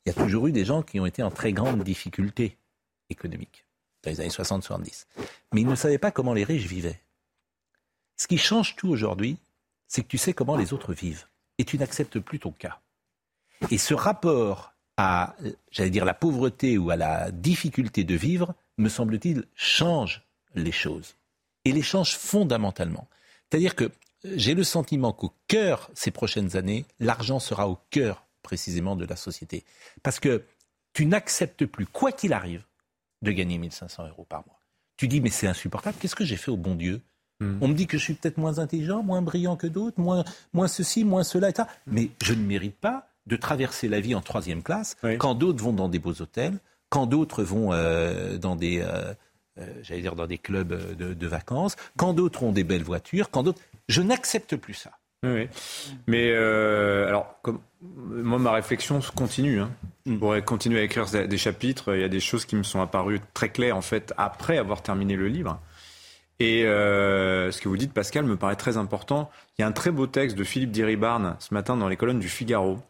Il y a toujours eu des gens qui ont été en très grande difficulté économique dans les années 60-70. Mais ils ne savaient pas comment les riches vivaient. Ce qui change tout aujourd'hui, c'est que tu sais comment les autres vivent. Et tu n'acceptes plus ton cas. Et ce rapport à, j'allais dire, la pauvreté ou à la difficulté de vivre, me semble-t-il, change les choses. Et les change fondamentalement. C'est-à-dire que j'ai le sentiment qu'au cœur, ces prochaines années, l'argent sera au cœur précisément de la société. Parce que tu n'acceptes plus, quoi qu'il arrive, de gagner 1500 euros par mois. Tu dis, mais c'est insupportable, qu'est-ce que j'ai fait au bon Dieu? Hmm. On me dit que je suis peut-être moins intelligent, moins brillant que d'autres, moins, moins ceci, moins cela, etc. Mais je ne mérite pas de traverser la vie en troisième classe quand d'autres vont dans des beaux hôtels, quand d'autres vont euh, dans des, euh, euh, j'allais dire dans des clubs de, vacances, quand d'autres ont des belles voitures, quand d'autres, je n'accepte plus ça. Oui, mais alors, comme, moi, ma réflexion continue. Hein. Mm. Je pourrais continuer à écrire des chapitres. Il y a des choses qui me sont apparues très claires, en fait, après avoir terminé le livre. Et ce que vous dites, Pascal, me paraît très important. Il y a un très beau texte de Philippe Diribarne ce matin dans les colonnes du Figaro.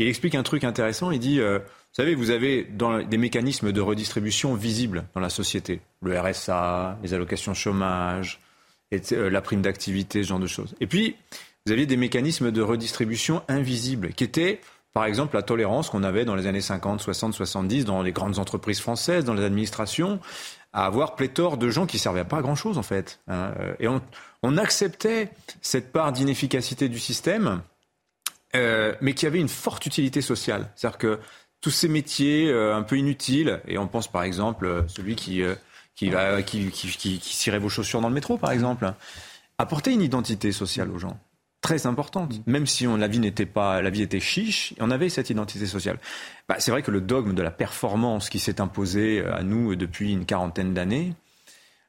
Il explique un truc intéressant. Il dit vous savez, vous avez dans des mécanismes de redistribution visibles dans la société. Le RSA, les allocations chômage, euh, la prime d'activité, ce genre de choses. Et puis, vous aviez des mécanismes de redistribution invisibles qui étaient, par exemple, la tolérance qu'on avait dans les années 50, 60, 70 dans les grandes entreprises françaises, dans les administrations, à avoir pléthore de gens qui servaient à pas grand-chose, en fait. Hein. Et on, acceptait cette part d'inefficacité du système, euh, mais qui avait une forte utilité sociale. C'est-à-dire que tous ces métiers euh, un peu inutiles. Et on pense par exemple euh, celui qui qui va qui, qui, qui, cirait vos chaussures dans le métro, par exemple. Apporter une identité sociale aux gens. très importante. Mm. Même si on, la vie n'était pas, la vie était chiche, on avait cette identité sociale. Bah, c'est vrai que le dogme de la performance qui s'est imposé à nous depuis une quarantaine d'années,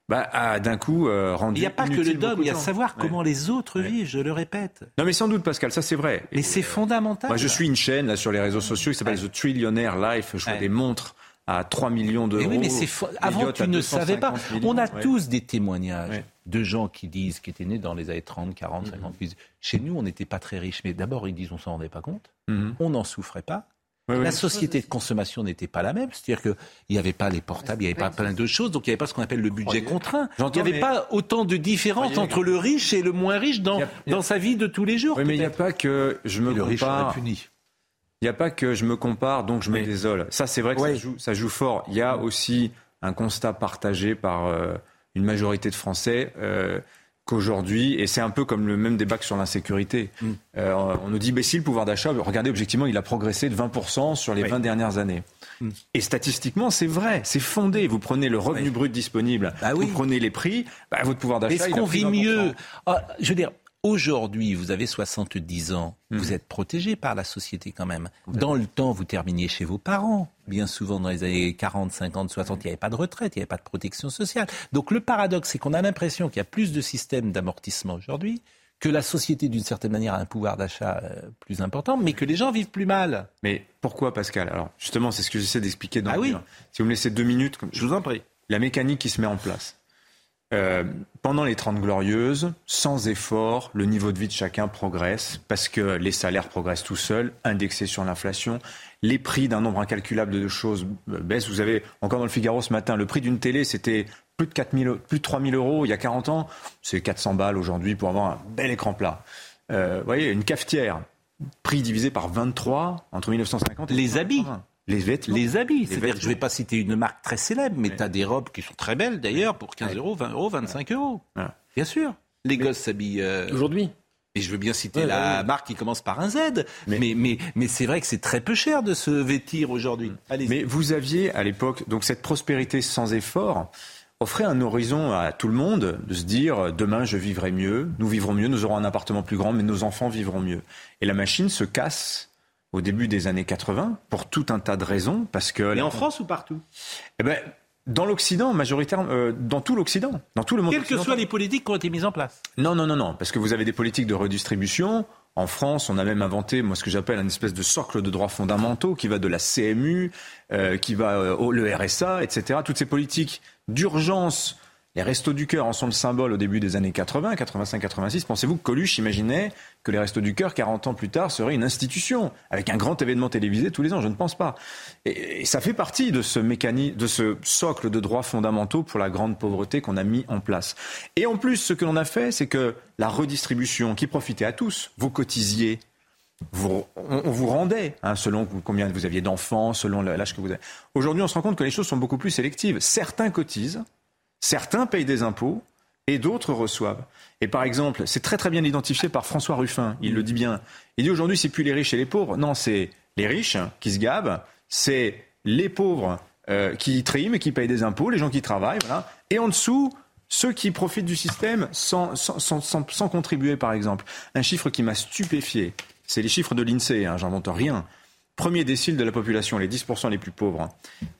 bah, a d'un coup euh, rendu. Il n'y a pas que le dogme, il y a savoir comment les autres vivent, je le répète. Non, mais sans doute, Pascal, ça c'est vrai. Et c'est fondamental. Moi, je suis une chaîne là sur les réseaux sociaux qui s'appelle The Trillionaire Life. Je vois des montres à 3 millions d'euros. Oui, mais c'est Avant, tu ne savais pas. On a tous des témoignages de gens qui disent, qui étaient nés dans les années 30, 40, 50. Chez nous, on n'était pas très riches. Mais d'abord, ils disent, on s'en rendait pas compte. Mhm. On n'en souffrait pas. La société de consommation n'était pas la même. C'est-à-dire qu'il n'y avait pas les portables, il n'y avait pas plein de choses, donc il n'y avait pas ce qu'on appelle le budget contraint. Il n'y avait pas autant de différence entre le riche et le moins riche dans, dans sa vie de tous les jours. Oui, mais il n'y a pas que je me le compare. Riche il n'y a pas que je me compare, donc je me désole. Ça, c'est vrai que ça, joue, ça, joue, fort. Il y a aussi un constat partagé par euh, une majorité de Français euh, qu'aujourd'hui, et c'est un peu comme le même débat que sur l'insécurité, mm. euh, on nous dit, mais si le pouvoir d'achat, regardez, objectivement, il a progressé de 20% sur les 20 dernières années. Mm. Et statistiquement, c'est vrai, c'est fondé. Vous prenez le revenu brut disponible, bah vous prenez les prix, bah, votre pouvoir d'achat. Est-ce qu'on vit mieux ah, Je veux dire, Aujourd'hui, vous avez 70 ans, vous mhm. êtes protégé par la société quand même. Dans le temps, vous terminiez chez vos parents. Bien souvent, dans les années 40, 50, 60, il n'y avait pas de retraite, il n'y avait pas de protection sociale. Donc le paradoxe, c'est qu'on a l'impression qu'il y a plus de systèmes d'amortissement aujourd'hui, que la société, d'une certaine manière, a un pouvoir d'achat euh, plus important, mais que les gens vivent plus mal. Mais pourquoi, Pascal? Alors, justement, c'est ce que j'essaie d'expliquer dans ah oui. Si vous me laissez deux minutes, je vous en prie. La mécanique qui se met en place. Euh, pendant les Trente Glorieuses, sans effort, le niveau de vie de chacun progresse parce que les salaires progressent tout seuls, indexés sur l'inflation. Les prix d'un nombre incalculable de choses baissent. Vous avez, encore dans le Figaro ce matin, le prix d'une télé, c'était plus de 4 000, plus de 3 000 euros il y a 40 ans. C'est 400 balles aujourd'hui pour avoir un bel écran plat. Euh, vous voyez, une cafetière, prix divisé par 23 entre 1950 et Les habits les vêtements. Les habits. C'est-à-dire je ne vais pas citer une marque très célèbre, mais tu as des robes qui sont très belles d'ailleurs pour 15 euros, 20 euros, 25 euros. Bien sûr. Les gosses s'habillent. Euh, Aujourd'hui et je veux bien citer la marque qui commence par un Z, mais, mais, mais, c'est vrai que c'est très peu cher de se vêtir aujourd'hui. Mais vous aviez à l'époque donc cette prospérité sans effort offrait un horizon à tout le monde de se dire demain je vivrai mieux, nous vivrons mieux, nous aurons un appartement plus grand, mais nos enfants vivront mieux. Et la machine se casse au début des années 80 pour tout un tas de raisons. Parce que Et en France ou partout? Eh ben, dans l'Occident, majoritairement, euh, dans tout l'Occident, dans tout le monde. Quelles que soient les politiques qui ont été mises en place. Non, non, non, non, parce que vous avez des politiques de redistribution. En France, on a même inventé, moi, ce que j'appelle un espèce de socle de droits fondamentaux qui va de la CMU, euh, qui va euh, au le RSA, etc. Toutes ces politiques d'urgence les Restos du Cœur en sont le symbole au début des années 80, 85, 86. Pensez-vous que Coluche imaginait que les Restos du Cœur, 40 ans plus tard, seraient une institution, avec un grand événement télévisé tous les ans? Je ne pense pas. Et, ça fait partie de ce mécanisme, de ce socle de droits fondamentaux pour la grande pauvreté qu'on a mis en place. Et en plus, ce que l'on a fait, c'est que la redistribution qui profitait à tous, vous cotisiez, on, vous rendait, hein, selon combien vous aviez d'enfants, selon l'âge que vous avez. Aujourd'hui, on se rend compte que les choses sont beaucoup plus sélectives. Certains cotisent, Certains payent des impôts et d'autres reçoivent. Et par exemple, c'est très très bien identifié par François Ruffin, il le dit bien. Il dit aujourd'hui, c'est plus les riches et les pauvres. Non, c'est les riches qui se gavent, c'est les pauvres euh, qui triment et qui payent des impôts, les gens qui travaillent, voilà. Et en dessous, ceux qui profitent du système sans, contribuer, par exemple. Un chiffre qui m'a stupéfié, c'est les chiffres de l'INSEE, hein, j'invente rien. Premier décile de la population, les 10% les plus pauvres,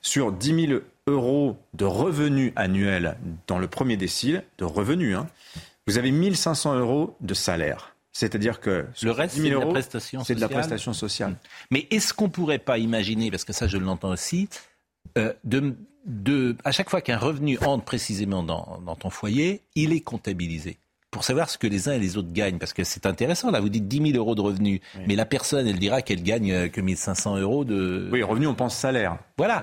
sur 10 000 euros de revenus annuels dans le premier décile, de revenus, hein, vous avez 1500 euros de salaire. C'est-à-dire que le reste, c'est de la prestation sociale. C'est de la prestation sociale. Mais est-ce qu'on pourrait pas imaginer, parce que ça je l'entends aussi, euh, de, de, à chaque fois qu'un revenu entre précisément dans, dans ton foyer, il est comptabilisé? Pour savoir ce que les uns et les autres gagnent. Parce que c'est intéressant, là, vous dites 10 000 euros de revenus, mais la personne, elle dira qu'elle gagne euh, que 1500 euros de... Oui, revenus, on pense salaire. Voilà.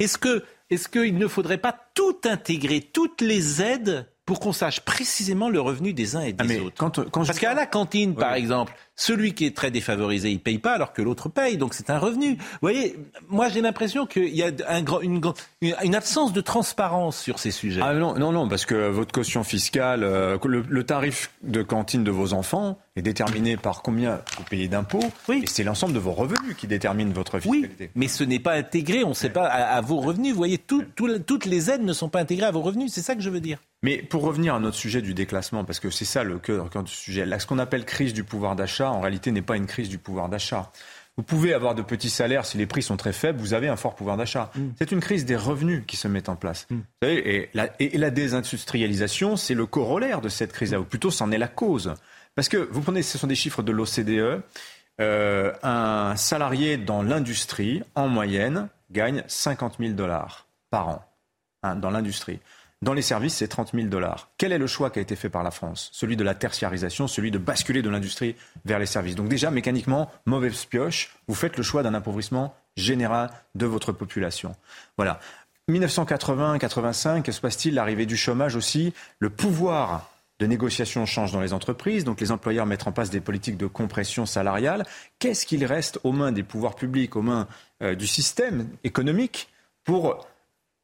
Est-ce que est-ce qu'il ne faudrait pas tout intégrer, toutes les aides pour qu'on sache précisément le revenu des uns et des ah, autres? Parce qu'à la cantine, par exemple, celui qui est très défavorisé, il paye pas alors que l'autre paye, donc c'est un revenu. Vous voyez, moi j'ai l'impression qu'il y a un, une, une, absence de transparence sur ces sujets. Ah non, non, non, parce que votre caution fiscale, euh, le, tarif de cantine de vos enfants, est déterminé par combien vous payez d'impôts, et c'est l'ensemble de vos revenus qui détermine votre fiscalité. Oui, mais ce n'est pas intégré, on ne sait pas à, vos revenus. Vous voyez, toutes les aides ne sont pas intégrées à vos revenus, c'est ça que je veux dire. Mais pour revenir à notre sujet du déclassement, parce que c'est ça le cœur, du sujet, là, ce qu'on appelle crise du pouvoir d'achat, en réalité, n'est pas une crise du pouvoir d'achat. Vous pouvez avoir de petits salaires si les prix sont très faibles, vous avez un fort pouvoir d'achat. Mm. C'est une crise des revenus qui se met en place. Mm. Vous savez, et, la, et, la, désindustrialisation, c'est le corollaire de cette crise-là, ou plutôt c'en est la cause. Parce que vous prenez, ce sont des chiffres de l'OCDE, euh, un salarié dans l'industrie, en moyenne, gagne 50 000 dollars par an hein, dans l'industrie. Dans les services, c'est 30 000 dollars. Quel est le choix qui a été fait par la France? Celui de la tertiarisation, celui de basculer de l'industrie vers les services. Donc déjà, mécaniquement, mauvaise pioche, vous faites le choix d'un appauvrissement général de votre population. Voilà. 1980-85, que se passe-t-il? L'arrivée du chômage aussi, le pouvoir de négociation change dans les entreprises, donc les employeurs mettent en place des politiques de compression salariale. Qu'est-ce qu'il reste aux mains des pouvoirs publics, aux mains euh, du système économique pour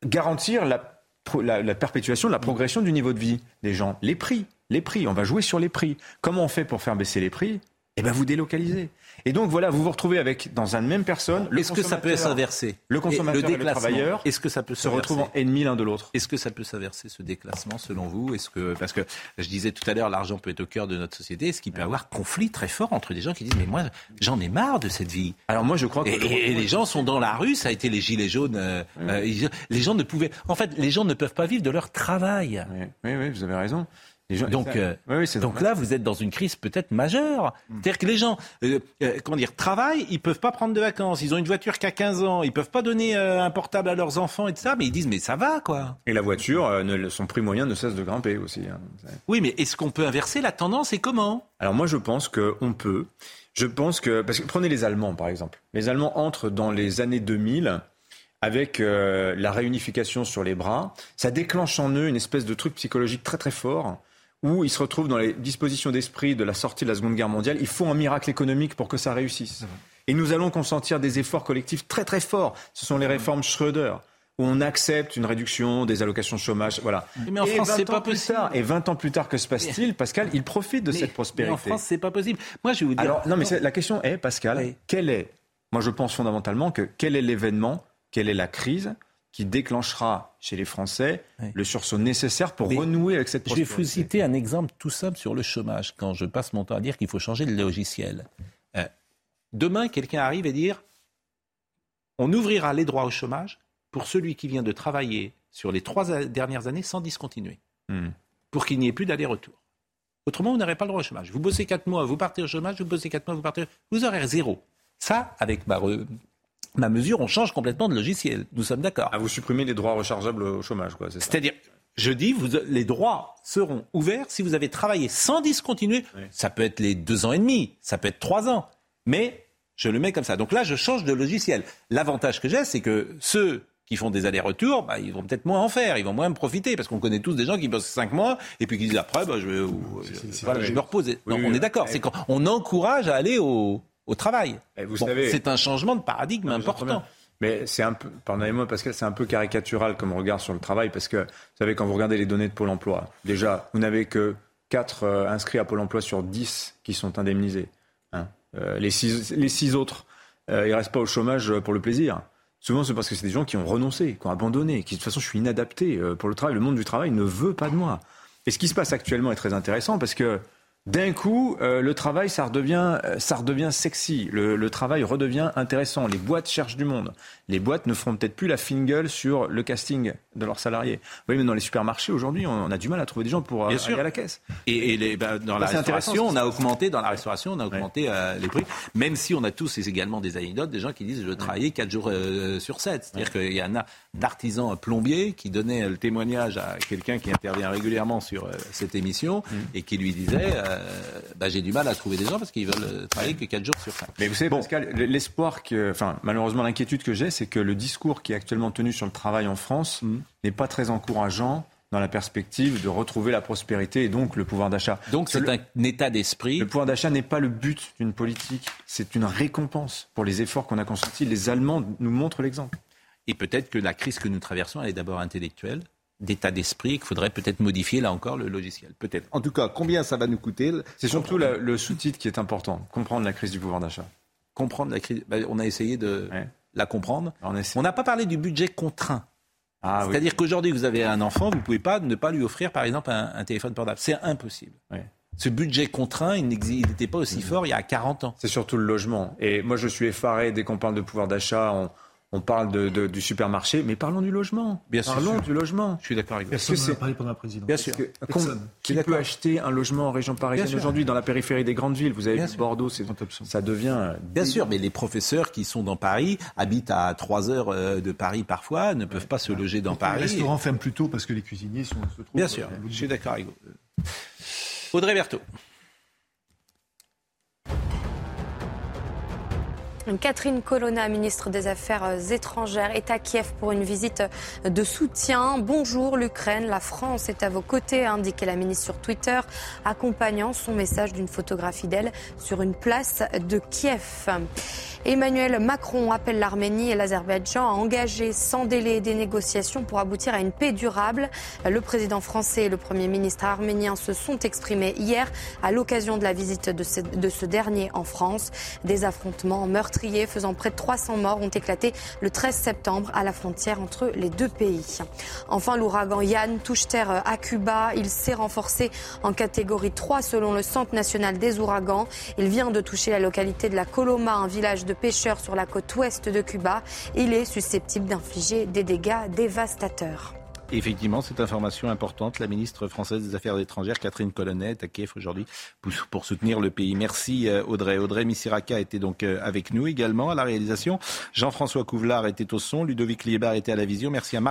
garantir la la, perpétuation, la progression du niveau de vie des gens. Les prix, les prix, on va jouer sur les prix. Comment on fait pour faire baisser les prix? Eh bien, vous délocalisez. Et donc voilà, vous vous retrouvez avec dans une même personne. Est-ce que ça peut s'inverser Le consommateur et le, travailleur. Est-ce que ça peut se retrouvent ennemis l'un de l'autre Est-ce que ça peut s'inverser ce déclassement selon vous Est-ce que parce que je disais tout à l'heure, l'argent peut être au cœur de notre société. Est-ce qu'il peut y avoir conflit très fort entre des gens qui disent mais moi j'en ai marre de cette vie. Alors moi je crois que et, les gens sont dans la rue. Ça a été les gilets jaunes. Euh, euh, les gens ne pouvaient. En fait, les gens ne peuvent pas vivre de leur travail. oui, oui vous avez raison donc, euh, donc là, vous êtes dans une crise peut-être majeure. Hmm. C'est-à-dire que les gens, euh, euh, comment dire, travaillent, ils peuvent pas prendre de vacances, ils ont une voiture qui a 15 ans, ils peuvent pas donner un portable à leurs enfants et tout ça, mais ils disent mais ça va quoi. Et la voiture, son prix moyen ne cesse de grimper aussi. Hein. Oui, mais est-ce qu'on peut inverser la tendance et comment? Alors moi, je pense qu'on peut. Je pense que parce que prenez les Allemands par exemple. Les Allemands entrent dans les années 2000 avec la réunification sur les bras, ça déclenche en eux une espèce de truc psychologique très très fort où ils se retrouvent dans les dispositions d'esprit de la sortie de la Seconde Guerre mondiale. Il faut un miracle économique pour que ça réussisse. Et nous allons consentir des efforts collectifs très très forts. Ce sont les réformes Schröder où on accepte une réduction des allocations de chômage. Voilà. Mais en France, c'est pas possible. et 20 ans plus tard, que se passe-t-il Pascal, il profite de cette prospérité. Mais en France, c'est pas possible. Moi, je vais vous dire. Alors, non, mais la question est, Pascal, quel est, moi je pense fondamentalement que quel est l'événement, quelle est la crise qui déclenchera chez les Français le sursaut nécessaire pour renouer avec cette prospérité. Je vais vous citer un exemple tout simple sur le chômage, quand je passe mon temps à dire qu'il faut changer le logiciel. Euh, demain, quelqu'un arrive et dire on ouvrira les droits au chômage pour celui qui vient de travailler sur les trois dernières années sans discontinuer, hmm. pour qu'il n'y ait plus d'aller-retour. Autrement, vous n'aurez pas le droit au chômage. Vous bossez quatre mois, vous partez au chômage, vous bossez quatre mois, vous partez. Vous aurez zéro. Ça, avec ma, ma mesure, on change complètement de logiciel. Nous sommes d'accord. Ah, vous supprimez les droits rechargeables au chômage, quoi. C'est-à-dire, je dis, vous, les droits seront ouverts si vous avez travaillé sans discontinuer. Ça peut être les deux ans et demi, ça peut être trois ans, mais je le mets comme ça. Donc là, je change de logiciel. L'avantage que j'ai, c'est que ceux qui font des allers-retours, bah, ils vont peut-être moins en faire, ils vont moins me profiter, parce qu'on connaît tous des gens qui bossent cinq mois et puis qui disent après, bah, je, vais, je me repose. on est d'accord, c'est qu'on encourage à aller au, au travail. c'est un changement de paradigme important. Mais c'est un peu, pardonnez-moi Pascal, c'est un peu caricatural comme regard sur le travail parce que, vous savez, quand vous regardez les données de Pôle emploi, déjà, vous n'avez que 4 euh, inscrits à Pôle emploi sur 10 qui sont indemnisés. Hein. Euh, les, 6, les six autres, euh, ils ne restent pas au chômage pour le plaisir. Souvent, c'est parce que c'est des gens qui ont renoncé, qui ont abandonné, qui de toute façon, je suis inadapté pour le travail. Le monde du travail ne veut pas de moi. Et ce qui se passe actuellement est très intéressant parce que d'un coup, euh, le travail, ça redevient, euh, ça redevient sexy. Le, travail redevient intéressant. Les boîtes cherchent du monde. Les boîtes ne feront peut-être plus la gueule sur le casting de leurs salariés. Oui, mais dans les supermarchés aujourd'hui, on, a du mal à trouver des gens pour euh, aller à la caisse. Et, les, bah, dans la restauration, on a augmenté dans la restauration, on a augmenté les prix. Même si on a tous, et également des anecdotes, des gens qui disent je travaillais 4 jours sur 7. C'est-à-dire qu'il y en a d'artisans plombiers qui donnaient le témoignage à quelqu'un qui intervient régulièrement sur cette émission mm. et qui lui disait euh, bah, j'ai du mal à trouver des gens parce qu'ils veulent euh, travailler que 4 jours sur 5. Mais vous savez, Pascal, l'espoir que, enfin, malheureusement, l'inquiétude que j'ai, c'est que le discours qui est actuellement tenu sur le travail en France mm. n'est pas très encourageant dans la perspective de retrouver la prospérité et donc le pouvoir d'achat. Donc c'est un état d'esprit. Le pouvoir d'achat n'est pas le but d'une politique, c'est une récompense pour les efforts qu'on a consentis. Les Allemands nous montrent l'exemple. Et peut-être que la crise que nous traversons, elle est d'abord intellectuelle d'état d'esprit qu'il faudrait peut-être modifier là encore le logiciel. Peut-être. En tout cas, combien ça va nous coûter? C'est surtout le sous-titre qui est important. Comprendre la crise du pouvoir d'achat. Comprendre la crise. Ben, on a essayé de la comprendre. On n'a pas parlé du budget contraint. Ah C'est-à-dire qu'aujourd'hui, vous avez un enfant, vous ne pouvez pas ne pas lui offrir, par exemple, un, téléphone portable. C'est impossible. Ce budget contraint, il n'était pas aussi mmh. fort il y a 40 ans. C'est surtout le logement. Et moi, je suis effaré dès qu'on parle de pouvoir d'achat on parle de, du supermarché, mais parlons du logement. Bien parlons du logement. Je suis d'accord avec vous. Personne n'en a parlé pendant la présidence. Bien sûr. qui peut acheter un logement en région parisienne aujourd'hui dans la périphérie des grandes villes Vous avez vu Bordeaux, c'est ça devient. Bien sûr, mais les professeurs qui sont dans Paris habitent à 3 heures euh, de Paris parfois, ne peuvent pas se loger dans Paris. Les restaurants ferment plus tôt parce que les cuisiniers sont, se trouvent. Bien sûr, je suis d'accord avec vous. Audrey Berthaud. Catherine Colonna, ministre des Affaires étrangères, est à Kiev pour une visite de soutien. Bonjour l'Ukraine, la France est à vos côtés, a indiqué la ministre sur Twitter, accompagnant son message d'une photographie d'elle sur une place de Kiev. Emmanuel Macron appelle l'Arménie et l'Azerbaïdjan à engager sans délai des négociations pour aboutir à une paix durable. Le président français et le Premier ministre arménien se sont exprimés hier à l'occasion de la visite de ce, de ce dernier en France. Des affrontements meurtriers faisant près de 300 morts ont éclaté le 13 septembre à la frontière entre les deux pays. Enfin, l'ouragan Yann touche terre à Cuba. Il s'est renforcé en catégorie 3 selon le Centre national des ouragans. Il vient de toucher la localité de la Coloma, un village de pêcheurs sur la côte ouest de Cuba. Il est susceptible d'infliger des dégâts dévastateurs. Effectivement, cette information importante, la ministre française des Affaires étrangères, Catherine Colonnet, est à Kiev aujourd'hui pour, soutenir le pays. Merci euh, Audrey. Audrey Missiraka était donc euh, avec nous également à la réalisation. Jean-François Couvelard était au son. Ludovic Liebar était à la vision. Merci à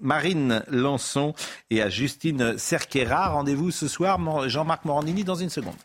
Marine Lançon et à Justine Cerquera. Rendez-vous ce soir, Jean-Marc Morandini, dans une seconde.